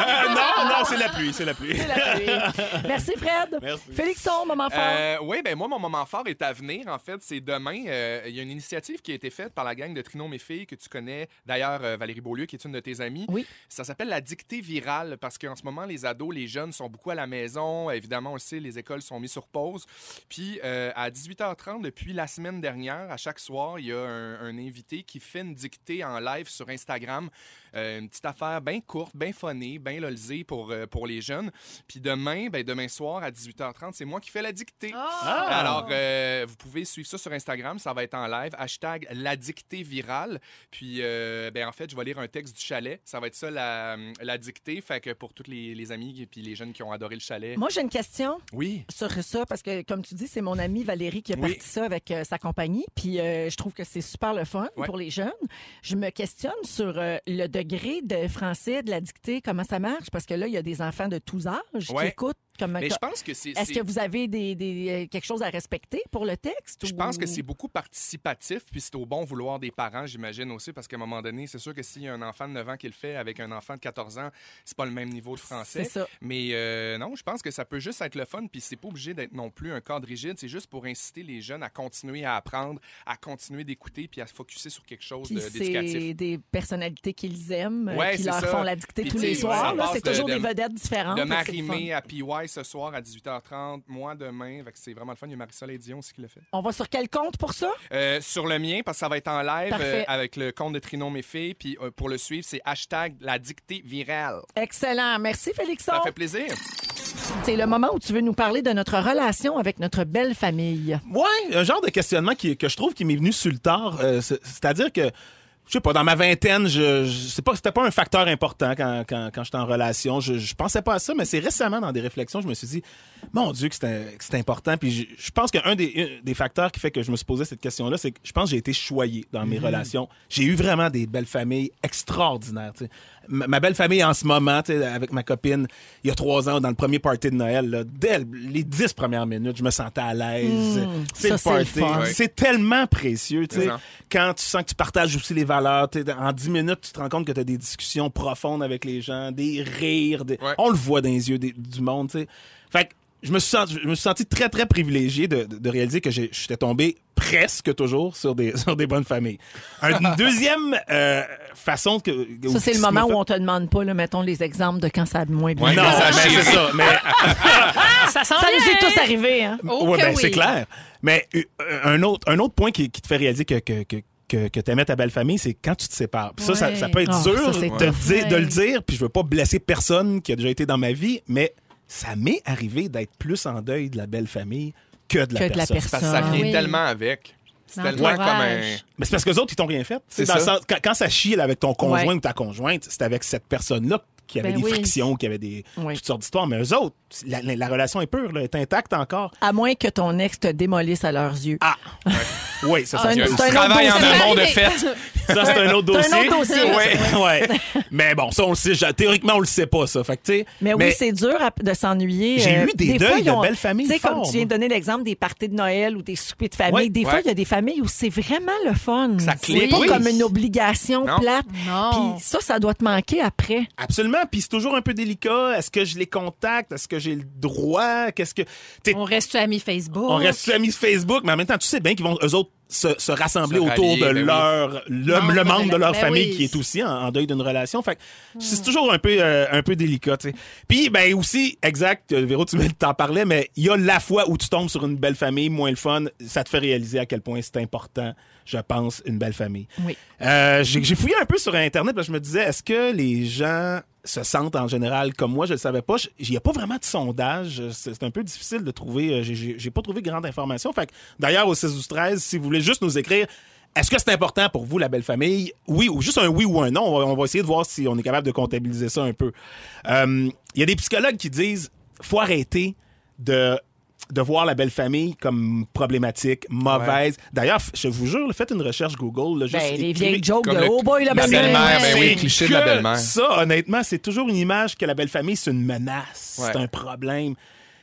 (laughs) Non, non, c'est la pluie, c'est la pluie. C'est la pluie. Merci, Fred. Merci. Félixon, moment fort. Euh, oui, ben moi, mon moment fort est à venir. En fait, c'est demain. Euh, Il y a une initiative qui a été faite par la gang de Trino Mes Filles, que tu connais. D'ailleurs, euh, Valérie Beaulieu, qui est une de tes amies. Oui. Ça s'appelle la dictée virale parce qu'en ce moment, les ados, les jeunes sont beaucoup à la maison. Évidemment, on le sait, les écoles sont mises sur pause. Puis, euh, à 18h30, depuis la semaine dernière, à chaque soir, il y a un, un invité qui fait une dictée en live sur Instagram. Euh, une petite affaire bien courte, bien funnée, bien lolzée pour, euh, pour les jeunes. Puis demain, ben, demain soir, à 18h30, c'est moi qui fais la dictée. Ah! Alors, euh, vous pouvez suivre ça sur Instagram, ça va être en live. Hashtag la dictée virale. Puis, ben, en fait, je vais lire un texte du chalet. Ça va être ça, la, la dictée. Fait que pour tous les, les amis et puis les jeunes qui ont adoré le chalet. Moi, j'ai une question Oui. sur ça parce que, comme tu dis, c'est mon amie Valérie qui a Oui. parti ça avec euh, sa compagnie. Puis euh, je trouve que c'est super le fun Ouais. pour les jeunes. Je me questionne sur euh, le degré de français de la dictée, comment ça marche, parce que là, il y a des enfants de tous âges qui écoutent. Comme, Mais je pense que c'est. Est-ce que vous avez des, des- euh, quelque chose à respecter pour le texte? Je ou- pense que c'est beaucoup participatif, puis c'est au bon vouloir des parents, j'imagine aussi, parce qu'à un moment donné, c'est sûr que s'il y a un enfant de 9 ans qui le fait avec un enfant de 14 ans, c'est pas le même niveau de français. Ça. Mais euh, non, je pense que ça peut juste être le fun, puis c'est pas obligé d'être non plus un cadre rigide. C'est juste pour inciter les jeunes à continuer à apprendre, à continuer d'écouter, puis à se focuser sur quelque chose d'éducatif. c'est des personnalités qu'ils aiment, euh, Ouais, qui leur ça. font la dictée Puis tous les soirs. C'est toujours de- des vedettes différentes. De. Marimé à PY ce soir à 18h30, moi demain. C'est vraiment le fun. Il y a Marisol et Dion aussi qui le fait. On va sur quel compte pour ça? Euh, sur le mien, parce que ça va être en live euh, avec le compte de Trinon Mes Filles. Puis euh, pour le suivre, c'est hashtag la dictée virale. Excellent. Merci, Félixon. Ça fait plaisir. C'est le moment où tu veux nous parler de notre relation avec notre belle famille. Ouais, un genre de questionnement qui, que je trouve qui m'est venu sur le tard. euh, c'est- C'est-à-dire que, je sais pas, dans ma vingtaine, je, je c'est pas, c'était pas un facteur important quand, quand, quand j'étais en relation. Je, je pensais pas à ça, mais c'est récemment dans des réflexions, je me suis dit, mon Dieu, que c'était important. Puis je, je pense qu'un des, des facteurs qui fait que je me suis posé cette question-là, c'est que je pense que j'ai été choyé dans mes relations. J'ai eu vraiment des belles familles extraordinaires. tu sais. Ma, belle famille en ce moment, avec ma copine, il y a trois ans, dans le premier party de Noël, là, dès les dix premières minutes, je me sentais à l'aise. le c'est le party. fun. Ouais. C'est tellement précieux. Quand tu sens que tu partages aussi les valeurs, en dix minutes, tu te rends compte que tu as des discussions profondes avec les gens, des rires. des- Ouais. On le voit dans les yeux des- du monde. tu sais. Fait que je me suis senti, je me suis senti très, très privilégié de, de- de réaliser que j'étais tombé presque toujours sur des, (laughs) sur des bonnes familles. Un- une (laughs) deuxième euh, façon que. Ça, c'est le moment où on te demande pas, là, mettons, les exemples de quand ça a moins bien Ouais, Non, ça mais chiré. c'est ça. Mais (laughs) Ça sent Ça nous est tous arrivé, hein? Oh ouais, ben, oui. c'est clair. Mais euh, un autre, un autre point qui, qui te fait réaliser que, que, que, que, que tu aimais ta belle famille, c'est quand tu te sépares. Puis Ça, ça, ça peut être Ah, dur ça, de, dire- de le dire, puis je veux pas blesser personne qui a déjà été dans ma vie, mais ça m'est arrivé d'être plus en deuil de la belle famille que de la Que de la personne. Parce que ça vient Oui. tellement avec. C'est tellement comme un. Mais c'est parce que les autres, ils t'ont rien fait. C'est Dans le ça. sens- quand, quand ça chie avec ton conjoint Ouais. ou ta conjointe, c'est avec cette personne-là qui avait Ben des oui. frictions, qui avait des, Oui. toutes sortes d'histoires. Mais eux autres, la, la- la relation est pure, là, est intacte encore. À moins que ton ex te démolisse à leurs yeux. Ah! Oui, ça, C'est ça un- travail autre en dossier. amont de (laughs) fait. Ça, c'est un autre C'est dossier. un autre dossier, Ouais, ouais. Mais bon, ça, on le sait. Théoriquement, on le sait pas, ça. Fait que, sais, Mais, oui, c'est dur à- de s'ennuyer. J'ai Euh, eu des fois, deuils de belles familles Tu sais, comme tu viens de donner l'exemple des parties de Noël ou des soupers de famille, Ouais, des fois, il y a des familles où c'est vraiment le fun. Ça C'est clique. pas Oui. comme une obligation Non. plate. Non. Puis ça, ça doit te manquer après. Absolument. Puis c'est toujours un peu délicat. Est-ce que je les contacte? Est-ce que j'ai le droit? Qu'est-ce que. On reste amis Facebook. on reste amis Facebook, mais en même temps, tu sais bien qu'ils vont, eux autres, se, se rassembler Se autour rallier, de ben oui. leur le, Membre le de membre de la- leur ben famille oui. qui est aussi en, en deuil d'une relation. Fait que c'est toujours un peu euh, un peu délicat. tu sais. Puis ben aussi exact, euh, Véro, tu t'en parlais, mais il y a la fois où tu tombes sur une belle famille, moins le fun, ça te fait réaliser à quel point c'est important. Je pense une belle famille. Oui. Euh, j'ai fouillé un peu sur Internet parce que je me disais, est-ce que les gens se sentent en général comme moi? Je ne le savais pas. Il n'y a pas vraiment de sondage. C'est un peu difficile de trouver. euh, j'ai- pas trouvé grande information. Fait D'ailleurs, au 16 12 13 si vous voulez juste nous écrire, est-ce que c'est important pour vous, la belle famille? Oui, ou juste un oui ou un non. On va, on va essayer de voir si on est capable de comptabiliser ça un peu. Euh, Il y a des psychologues qui disent faut arrêter de de voir la belle famille comme problématique, mauvaise. D'ailleurs, je vous jure, faites une recherche Google. là, juste Ben, les vieilles jokes de le- Oh boy, la belle-mère. belle-mère, ben oui, cliché de la belle-mère. Ça, honnêtement, c'est toujours une image que la belle famille, c'est une menace, c'est un problème.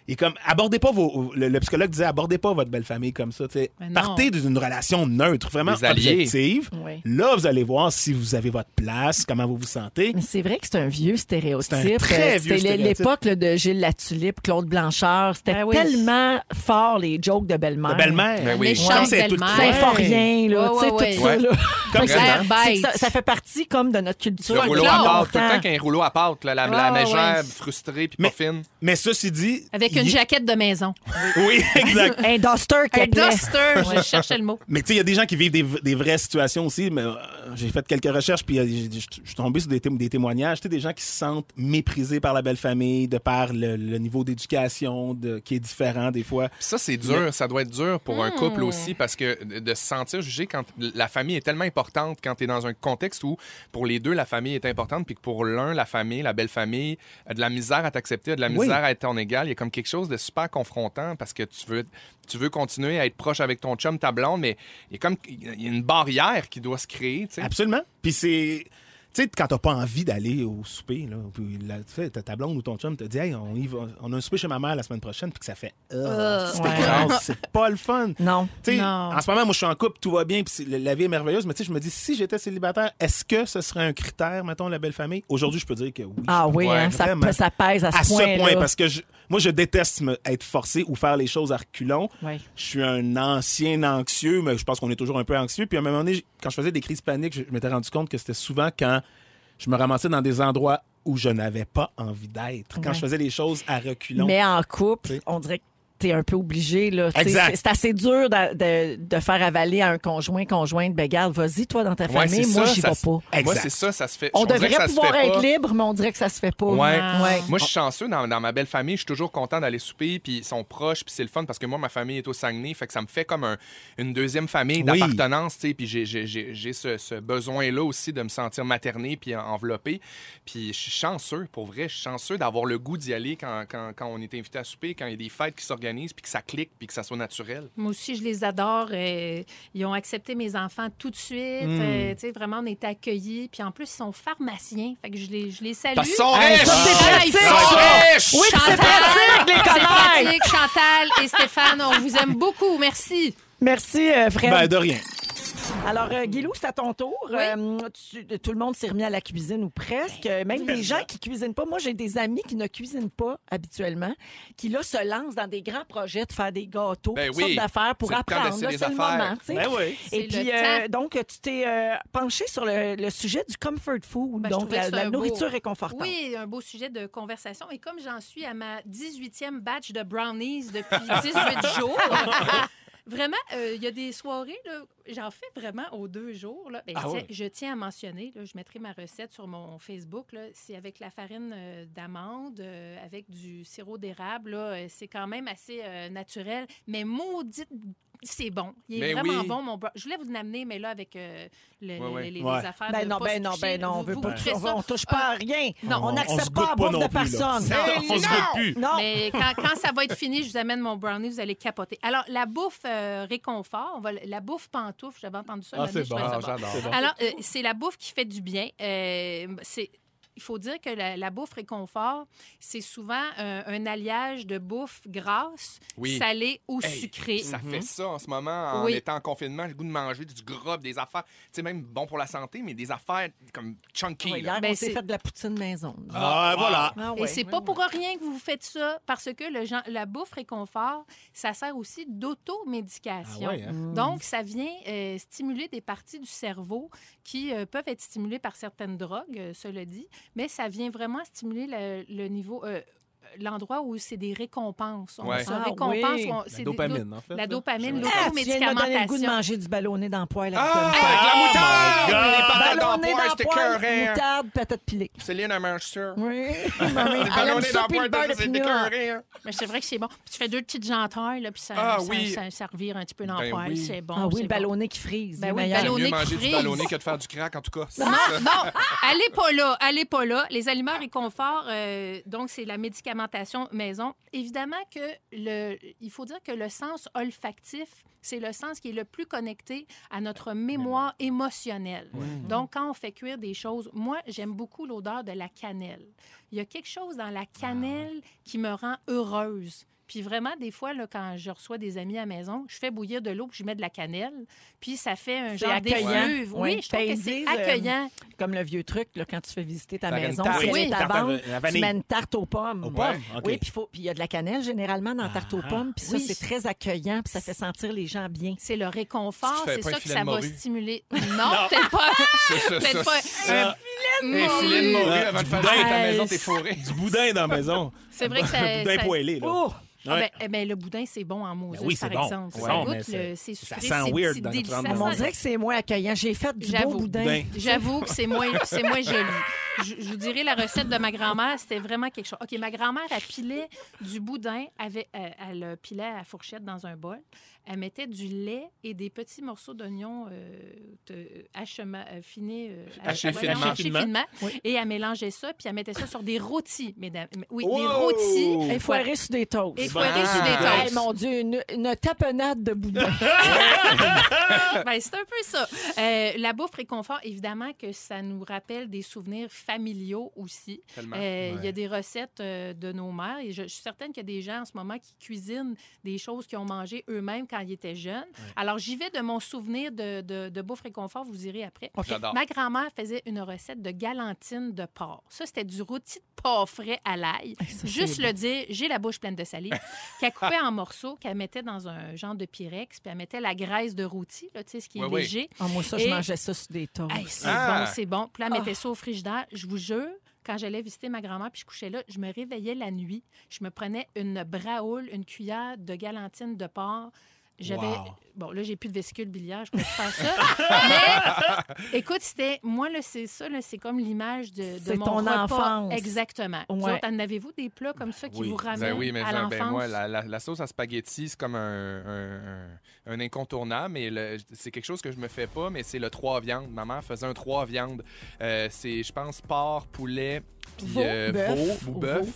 Et comme, abordez pas vos. Le, le psychologue disait, abordez pas votre belle famille comme ça. Partez d'une relation neutre, vraiment objective. Oui. Là, vous allez voir si vous avez votre place, comment vous vous sentez. Mais c'est vrai que c'est un vieux stéréotype. C'est un très Euh, vieux C'était l'époque de Gilles Latulippe, Claude Blanchard. C'était Ben oui. tellement fort, les jokes de belle-mère. La belle-mère. Ben oui. Comme c'est tout le belle-mère. Ça temps. fait rien, là. Ouais, tu sais, ouais, tout ouais. ça, là. Comme ça. ça, Bête. c'est que ça, ça fait partie comme de notre culture. Le rouleau à pâte, tout le temps qu'il y a un rouleau à pâte, la, la Ouais, ouais, mégère ouais. frustrée puis Mais- pas fine. Mais ceci dit. Avec il- une jaquette de maison. (laughs) Oui, exact. Un duster qui Un duster, je cherchais le mot. Mais tu sais, il y a des gens qui vivent des, des vraies situations aussi. Mais euh, j'ai fait quelques recherches, puis euh, j'ai- je suis tombé sur des, té- des témoignages. Tu sais, des gens qui se sentent méprisés par la belle famille, de par le, le niveau d'éducation de- qui est différent des fois. Puis ça, c'est dur. Ça doit être dur pour un couple Hmm. aussi parce que de se sentir jugé quand la famille est tellement importante, quand tu es dans un contexte où pour les deux, la famille est importante, puis que pour l'un, la famille, la belle famille, a de la misère à t'accepter, a de la Oui. misère à être ton égal. Il y a comme quelque chose de super confrontant parce que tu veux, tu veux continuer à être proche avec ton chum, ta blonde, mais il y a comme il y a une barrière qui doit se créer. tu sais. Absolument. Puis c'est. Tu sais, quand t'as pas envie d'aller au souper, là, puis la- ta ta blonde ou ton chum te dit, hey, on, y va, on a un souper chez ma mère la semaine prochaine, puis que ça fait, Euh, c'est ouais. écrase, c'est pas le fun. Non. En ce moment, moi, je suis en couple, tout va bien, puis la vie est merveilleuse, mais tu sais, je me dis, si j'étais célibataire, est-ce que ce serait un critère, mettons, la belle famille? Aujourd'hui, je peux dire que oui. Ah oui, hein, ça, pèse à ce à ce point, parce que je- moi, je déteste me- être forcé ou faire les choses à reculons. Je suis un ancien anxieux, mais je pense qu'on est toujours un peu anxieux. Puis à un moment donné, quand je faisais des crises paniques, je, je m'étais rendu compte que c'était souvent quand je me ramassais dans des endroits où je n'avais pas envie d'être. Quand Ouais. je faisais les choses à reculons. Mais en couple, on dirait que t'es un peu obligé. Là. C'est assez dur de, de- de faire avaler à un conjoint, conjointe. Ben, garde, vas-y, toi, dans ta Ouais, famille. Moi, j'y vais pas. Moi, c'est ça, ça se fait. On devrait pouvoir être pas. libre, mais on dirait que ça se fait pas. Ouais. Ouais. Moi, je suis chanceux dans, dans ma belle famille. Je suis toujours content d'aller souper, puis ils sont proches, puis c'est le fun parce que moi, ma famille est au Saguenay, fait que ça me fait comme un- une deuxième famille Oui. d'appartenance, tu sais. Puis j'ai- j'ai j'ai- j'ai ce, ce besoin-là aussi de me sentir materné puis en- enveloppé. Puis je suis chanceux, pour vrai. Je suis chanceux d'avoir le goût d'y aller quand, quand, quand on est invité à souper, quand il y a des fêtes qui s'organisent, puis que ça clique, puis que ça soit naturel. Moi aussi, je les adore. euh, ils ont accepté mes enfants tout de suite. Mm. euh, tu sais, vraiment, on est accueillis. Puis en plus, ils sont pharmaciens. Fait que je les, je les salue. Parce qu'ils sont riches! ils sont riches! Oui, c'est les pratique. Chantal et Stéphane, on vous aime beaucoup. Merci. Merci, euh, Fred. Ben, de rien. Alors, euh, Guilou, c'est à ton tour. Oui. Euh, tu- tout le monde s'est remis à la cuisine ou presque. Euh, Même des gens qui cuisinent pas. Moi, j'ai des amis qui ne cuisinent pas habituellement, qui là se lancent dans des grands projets de faire des gâteaux, Ben toutes oui. sortes d'affaires pour C'est le temps apprendre. d'essayer là, des C'est le affaires. moment. tu sais. Ben oui. Et C'est puis, le euh, donc, tu t'es euh, penché sur le, le sujet du comfort food, Ben, je donc trouvais la, ça la un beau- nourriture réconfortante. Oui, un beau sujet de conversation. Et comme j'en suis à ma 18e batch de brownies depuis 18 (laughs) jours, vraiment, euh, il y a des soirées, j'en fais vraiment aux deux jours. Là. Ben, Ah je, tiens, oui? je tiens à mentionner, là, je mettrai ma recette sur mon Facebook. là, C'est avec la farine euh, d'amande, euh, avec du sirop d'érable. là, C'est quand même assez naturel, mais maudite c'est bon. Il est Mais vraiment oui. bon, mon brown. Je voulais vous l'amener, mais là, avec euh, le- Ouais, ouais. les, les Ouais. affaires Ben de non, ben non, ben non, on vous- veut vous pas. On touche pas à rien. Non. on n'accepte pas pas bouffe non de plus, personne. Non. On se goûte plus. Non. Mais quand, quand ça va être (laughs) fini, je vous amène mon brownie, vous allez capoter. Alors, la bouffe euh, réconfort, on va, la bouffe pantoufle, j'avais entendu ça. Ah, c'est bon. Ah, j'adore. C'est bon. Alors, euh, c'est la bouffe qui fait du bien. C'est il faut dire que la, la bouffe réconfort, c'est souvent euh, un alliage de bouffe grasse, Oui. salée ou Hey, sucrée. Ça fait ça en ce moment, en Oui. étant en confinement, le goût de manger du gras, des affaires, tu sais, même bon pour la santé, mais des affaires comme chunky. Hier, Ben, on s'est c'est- fait de la poutine maison. Ah, voilà. Ah Et ouais. c'est pas pour rien que vous faites ça, parce que le la bouffe réconfort, ça sert aussi d'automédication. Ah ouais, hein? Donc, ça vient euh, stimuler des parties du cerveau qui euh, peuvent être stimulées par certaines drogues, euh, cela dit, mais ça vient vraiment stimuler le, niveau, euh, l'endroit où c'est des récompenses. On Ouais. se Ah récompense. oui. on- La des- dopamine, en fait. La dopamine, Ah, tu viens de le goût de l'automédicamentation. manger du ballonné dans le poêle. Ah, avec la Oh moutarde! my God! Les patates dans le c'était poêle, moutarde, patate pilée. Céline, elle mange ça. Oui. (laughs) Le ballonné ça, dans le le beurre poire, de c'est. Mais c'est vrai que c'est bon. Puis tu fais deux petites genteurs, là, puis ça, Ah, ça, oui. ça, ça revire un petit peu dans Ben le poêle. oui. C'est bon. Ah oui, le ballonné qui frise. Ben oui, ballonné Mieux qui manger du frise. ballonné que de faire du crack, en tout cas. Non, ça. non, allez pas là, allez pas là. Les aliments réconfort, euh, donc c'est la médicamentation maison. Évidemment que le, il faut dire que le sens olfactif, c'est le sens qui est le plus connecté à notre mémoire émotionnelle. Donc, quand on fait cuire des choses, moi, j'aime beaucoup l'odeur de la cannelle. Il y a quelque chose dans la cannelle qui me rend heureuse. Puis vraiment, des fois, là, quand je reçois des amis à la maison, je fais bouillir de l'eau puis je mets de la cannelle. Puis ça fait un genre accueillant. d'effluve. Oui, Oui, je trouve que c'est disent, euh, accueillant. Comme le vieux truc, là, quand tu fais visiter ta maison, tarte. si elle Oui, est à vendre, tu mets une tarte aux pommes. Aux pommes, OK. Oui, puis il faut- puis il y a de la cannelle généralement dans la tarte aux Ah. pommes. Puis ça, Oui. c'est très accueillant, puis ça fait sentir les gens bien. C'est le réconfort, c'est ça que ça va stimuler. (laughs) Non, peut-être pas. C'est ça, Peut-être ça. pas. Ça. Un Un filet de morue avant de faire ça à ta boudin. maison, t'es fourré. Du boudin dans la maison. C'est vrai que ça. (laughs) Du boudin poêlé, là. Oh! Ah, Ouais. ben, eh ben, le boudin, c'est bon en Moses, oui, par c'est bon. exemple. C'est Ça goûte, c'est- le- ça sent c'est weird dans délicieux. notre Ça Mais on sent- dirait que c'est moins accueillant. J'ai fait du beau J'avoue. boudin. (laughs) J'avoue que c'est moins, c'est moins joli. Je, je vous dirais, la recette de ma grand-mère, c'était vraiment quelque chose. OK, ma grand-mère, elle pilait du boudin, avec, euh, elle le pilait à la fourchette dans un bol. Elle mettait du lait et des petits morceaux d'oignon euh, de- hachema- euh, finés, euh, Hachés ouais, finement. non, hachés Finement. Oui. Et elle mélangeait ça, puis elle mettait ça sur des rôtis, mesdames. Oui, des rôtis. Et foiré sur des toasts. Et foiré sur des Ah. Hey, toasts. mon Dieu, une, une tapenade de boudin. (laughs) Ben, c'est un peu ça. Euh, la bouffe réconfort, évidemment que ça nous rappelle des souvenirs familiaux aussi. Euh, Il y a des recettes euh, de nos mères et je, je suis certaine qu'il y a des gens en ce moment qui cuisinent des choses qu'ils ont mangées eux-mêmes quand ils étaient jeunes. Alors, j'y vais de mon souvenir de, de, de bouffe réconfort, vous irez après. J'adore. Ma grand-mère faisait une recette de galantine de porc. Ça, c'était du rôti de porc frais à l'ail. Juste le dire, j'ai la bouche pleine de salive. (laughs) qu'elle coupait en morceaux, qu'elle mettait dans un genre de pyrex, puis elle mettait la graisse de rôti, là, tu sais, ce qui est Oui, oui. léger. Ah, moi, ça, Et- je mangeais ça sur des toasts. Hey, c'est Ah! bon, c'est bon. Puis là, elle mettait Ah. ça au frigidaire. Je vous jure, quand j'allais visiter ma grand-mère puis je couchais là, je me réveillais la nuit. Je me prenais une braoule, une cuillère de galantine de porc. J'avais. Wow. Bon, là, j'ai plus de vésicule biliaire, je peux pas faire ça. (laughs) Mais écoute, c'était. Moi, là, c'est ça, là, c'est comme l'image de, mon ton repas. enfance. Exactement. Ouais. en avez-vous des plats comme ça qui Oui. vous Ben ramènent oui, mais à genre, l'enfance? ben moi, la, la- la sauce à spaghetti, c'est comme un, un- incontournable, mais le- c'est quelque chose que je me fais pas, mais c'est le trois viandes. Ma mère faisait un trois viandes. Euh, c'est, je pense, porc, poulet, puis Veau, euh, bœuf, veau ou ou bœuf,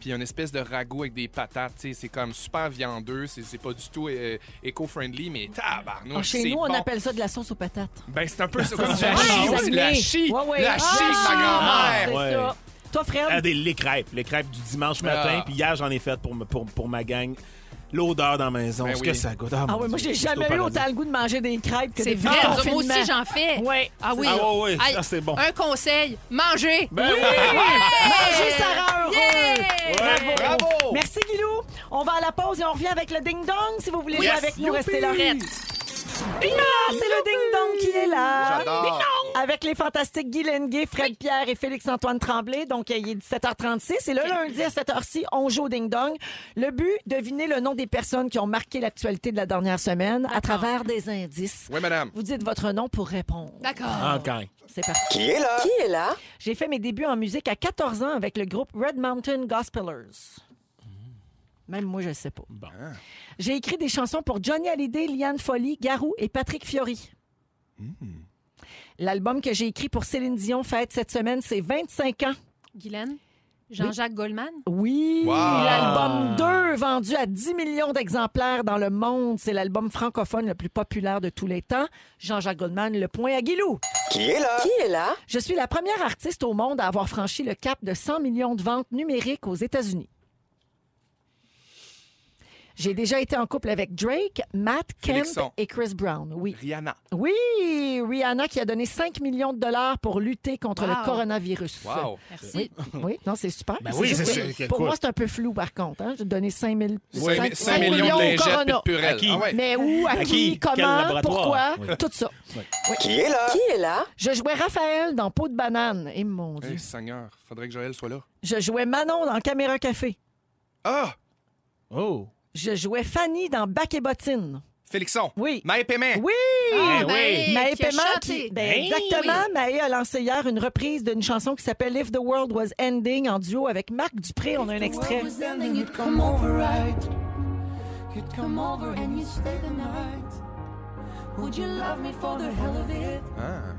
puis une espèce de ragoût avec des patates. tu sais, C'est comme super viandeux, c'est, pas du tout euh, éco-friendly, mais tabarnouche, Ah, chez nous, on bon. appelle ça de la sauce aux patates. Ben, c'est un peu ça, comme Ça, la c'est chie, la chie, Ouais, ouais. la Ah, chie ma grand-mère. Ouais. Toi, Fred? Ah, des, les crêpes. Les crêpes du dimanche matin. Ah. Puis hier, j'en ai fait pour, pour, pour ma gang. L'odeur dans la maison. Ben ce oui. que ça goûte. Ah mon oui, moi, j'ai jamais eu autant le goût de manger des crêpes que C'est des vrai, moi aussi, j'en fais. Ouais. Ah oui. Ah Hey, ça, c'est bon. Un conseil, mangez. Ben oui! Manger, ça rend heureux. Yeah! Bravo. Bravo! Merci, Guilou. On va à la pause et on revient avec le ding-dong. Si vous voulez jouer avec nous, restez là. Prête. Ah, c'est le ding-dong qui est là. J'adore. Avec les fantastiques Guy Lenguet, Fred Pierre et Félix-Antoine Tremblay. Donc, il est 17h36. Et le lundi à cette heure-ci, on joue au ding-dong. Le but, deviner le nom des personnes qui ont marqué l'actualité de la dernière semaine à travers des indices. Oui, madame. Vous dites votre nom pour répondre. D'accord. Encore. C'est parti. Qui est là? Qui est là? J'ai fait mes débuts en musique à 14 ans avec le groupe Red Mountain Gospelers. Même moi, je ne sais pas. Bon. J'ai écrit des chansons pour Johnny Hallyday, Liane Folly, Garou et Patrick Fiori. L'album que j'ai écrit pour Céline Dion fête cette semaine, c'est 25 ans. Guylaine, Jean-Jacques Goldman? Oui, Wow. l'album 2 vendu à 10 millions d'exemplaires dans le monde. C'est l'album francophone le plus populaire de tous les temps. Jean-Jacques Goldman, le point à Guilou. Qui est là? Qui est là? Je suis la première artiste au monde à avoir franchi le cap de 100 millions de ventes numériques aux États-Unis. J'ai déjà été en couple avec Drake, Matt Kemp Félixon. et Chris Brown. Oui. Rihanna. Oui, Rihanna qui a donné 5 millions de dollars pour lutter contre Wow. le coronavirus. Wow. Merci. Oui, non, c'est super. Ben oui, c'est sûr. Pour moi, c'est un peu flou, par contre. Hein? J'ai donné 5 000 Ouais, cinq- 5, cinq millions de au lingettes corona. purelles. À qui? Ah ouais. Mais où, à, À qui, qui? Quel comment, laboratoire? pourquoi, Oui. tout ça. Qui est là? Qui est là? Je jouais Raphaël dans Peau de banane. Et mon Dieu. Hey, Seigneur, faudrait que Joël soit là. Je jouais Manon dans Caméra Café. Ah! Oh. Je jouais Fanny dans Bac et Bottine. Félixon. Oui. Maë Paiement. Oui! Ah, oui. Maë, Maë qui a Paiement chanté. qui- ben, Ben exactement. Maë a lancé hier une reprise d'une chanson qui s'appelle If the World Was Ending en duo avec Marc Dupré. On a un extrait. was ending, you'd come over right? You'd come over and you'd stay the night. Would you love me for the hell of it? Ah.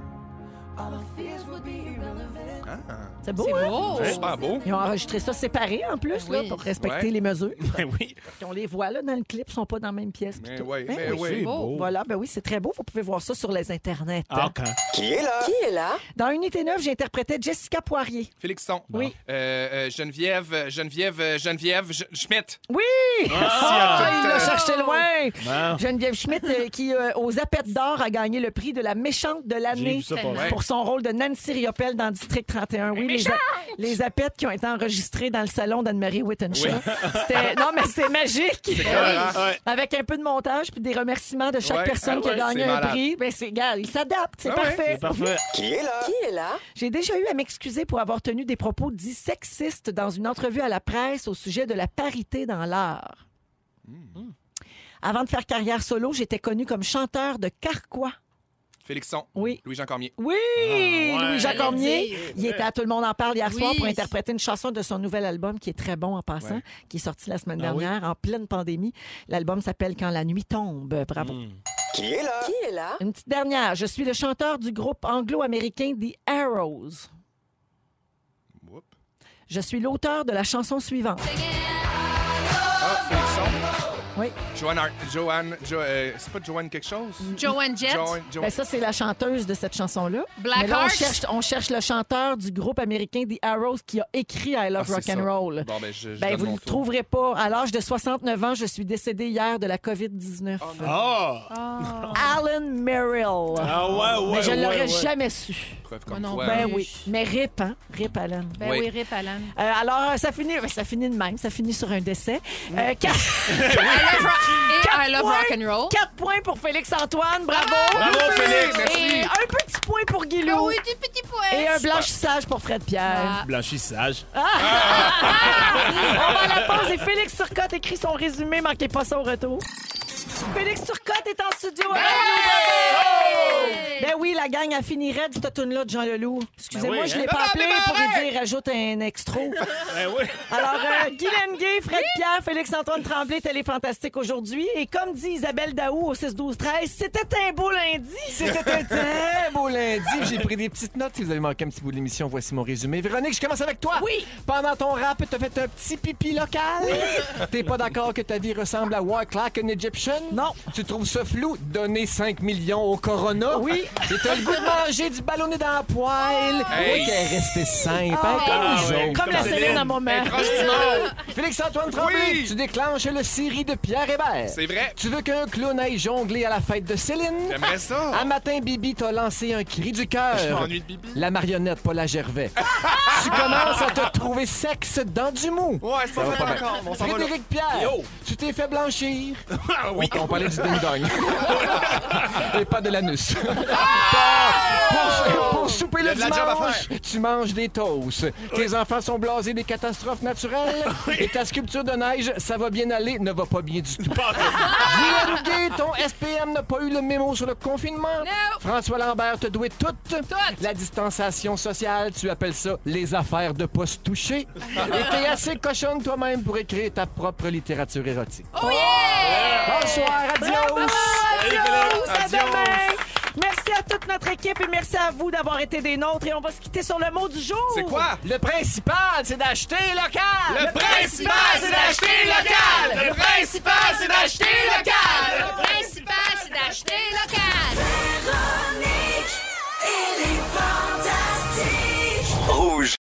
C'est beau, C'est hein? beau. C'est super beau. Ils ont enregistré ça séparé en plus, là, Oui. pour respecter Ouais. les mesures. (laughs) Ben oui. Puis on les voit là dans le clip, ils sont pas dans la même pièce. puis Mais tout. oui, Ben mais oui. oui. C'est beau. Voilà, ben oui, c'est très beau. Vous pouvez voir ça sur les internets. Ah, quand? Qui est là? Qui est là? Dans Unité 9, j'interprétais Jessica Poirier. Félixon. Oui. Euh, euh, Geneviève, Geneviève, euh, Geneviève J- Schmidt. Oui! Ah, il l'a cherché loin! Bon. Geneviève Schmidt, euh, qui, euh, aux Apettes d'or, a gagné le prix de la méchante de J'ai l'année vu ça Tellement. passer. Son rôle de Nancy Riopelle dans District 31. Oui, les, a- les qui ont été enregistrés dans le salon d'Anne-Marie Whittenshaw. C'était- (laughs) Non, mais c'était magique! Ouais. Avec un peu de montage puis des remerciements de chaque Ouais, personne ah qui a ouais, gagné c'est un malade. prix. Ben, c'est égal, il s'adapte, c'est Ah ouais, parfait. C'est parfait. Qui est là? Qui est là? J'ai déjà eu à m'excuser pour avoir tenu des propos dits sexistes dans une entrevue à la presse au sujet de la parité dans l'art. Hmm. Avant de faire carrière solo, j'étais connu comme chanteur de carquois. Félixon. Oui. Louis-Jean Cormier. Oui, ouais. Louis-Jacques J'allais Cormier. Il était à Tout le monde en parle hier Oui. soir pour interpréter une chanson de son nouvel album qui est très bon en passant, Ouais. qui est sorti la semaine Ah oui? dernière en pleine pandémie. L'album s'appelle Quand la nuit tombe. Bravo. Hmm. Qui est là? Qui est là? Une petite dernière. Je suis le chanteur du groupe anglo-américain The Arrows. Whoop. Je suis l'auteur de la chanson suivante. Ah. Oui. Joanne, Ar- Joanne, Jo- euh, c'est pas Joanne quelque chose? Joanne Jett. Joanne, Ben ça, c'est la chanteuse de cette chanson-là. Black Mais là, on cherche, on cherche le chanteur du groupe américain The Arrows qui a écrit I Love Ah, Rock and ça. Roll. Bon, ben, je, je Ben, vous ne le tour. trouverez pas. À l'âge de 69 ans, je suis décédé hier de la COVID-19. Oh. Alan Merrill. Ah ouais, ouais. Mais je ouais, l'aurais ouais. jamais su. Comme non quoi. plus. Ben Oui. oui. Mais rip, hein? Rip Alan. Ben Oui. oui, Rip Alan. Euh, alors, ça finit, ben, ça finit de même. Ça finit sur un décès. Euh, (laughs) quatre, I love rock, et I love points. rock and roll. quatre points pour Félix-Antoine. Bravo! Bravo, Félix! Merci. Et un petit point pour Guilou. Ah oui, des petits points. Et un blanchissage pour Fred Pierre. Ah. Blanchissage. (laughs) On va à la pause et Félix Turcotte écrit son résumé. Manquez pas ça au retour. Félix Turcotte est en studio avec nous. Ben oui, la gang a fini raide cette tune-là de Jean Leloup. Excusez-moi, Ben oui, je l'ai hein? pas appelé pour lui dire ajoute un extra. (laughs) Ben oui. Alors, euh, (laughs) Guy Lenguet, Fred Pierre, Félix-Antoine Tremblay, Télé Fantastique aujourd'hui. Et comme dit Isabelle Daou au 6-12-13, c'était un beau lundi. C'était un très beau lundi. J'ai pris des petites notes. Si vous avez manqué un petit bout de l'émission, voici mon résumé. Véronique, je commence avec toi. Oui. Pendant ton rap, t'as fait un petit pipi local. T'es pas d'accord que ta vie ressemble à Walk Like an Egyptian? Non. Tu trouves ça flou? Donner 5 millions au Corona? Oui. Et t'as le goût de manger du ballonné dans la poêle? Hey. Oui, qu'elle est restée simple, hein, Ah, comme Ah, nous ouais. autres. Comme la Céline. Céline à proche du monde. (laughs) Félix-Antoine Tremblay, Oui. tu déclenches le série de Pierre Hébert. C'est vrai. Tu veux qu'un clown aille jongler à la fête de Céline? J'aimerais ça. Un matin, Bibi t'a lancé un cri du Je cœur. m'ennuie de Bibi. La marionnette, pas la Gervais. (laughs) tu commences à te trouver sexe dans du mou. Ouais, c'est pas Ça va fait pas bien. encore. Frédéric Pierre, Yo. tu t'es fait blanchir. (laughs) Ah On parlait du ding-dong. (laughs) Et pas de l'anus. pour, pour souper le dimanche, tu manges des toasts. Tes enfants sont blasés des catastrophes naturelles. Et ta sculpture de neige, ça va bien aller, ne va pas bien du tout. Gay, (laughs) ton SPM n'a pas eu le mémo sur le confinement. François Lambert te douait toute. La distanciation sociale, tu appelles ça les affaires de pas se toucher. Et t'es assez cochonne toi-même pour écrire ta propre littérature érotique. Oh yeah! soir. Adios. Adios. À demain. Merci à toute notre équipe et merci à vous d'avoir été des nôtres. Et on va se quitter sur le mot du jour. C'est quoi? Le principal, c'est d'acheter local. Le principal, c'est d'acheter local. Le principal, c'est d'acheter local. Le principal, c'est d'acheter local. Véronique, est fantastique. Rouge.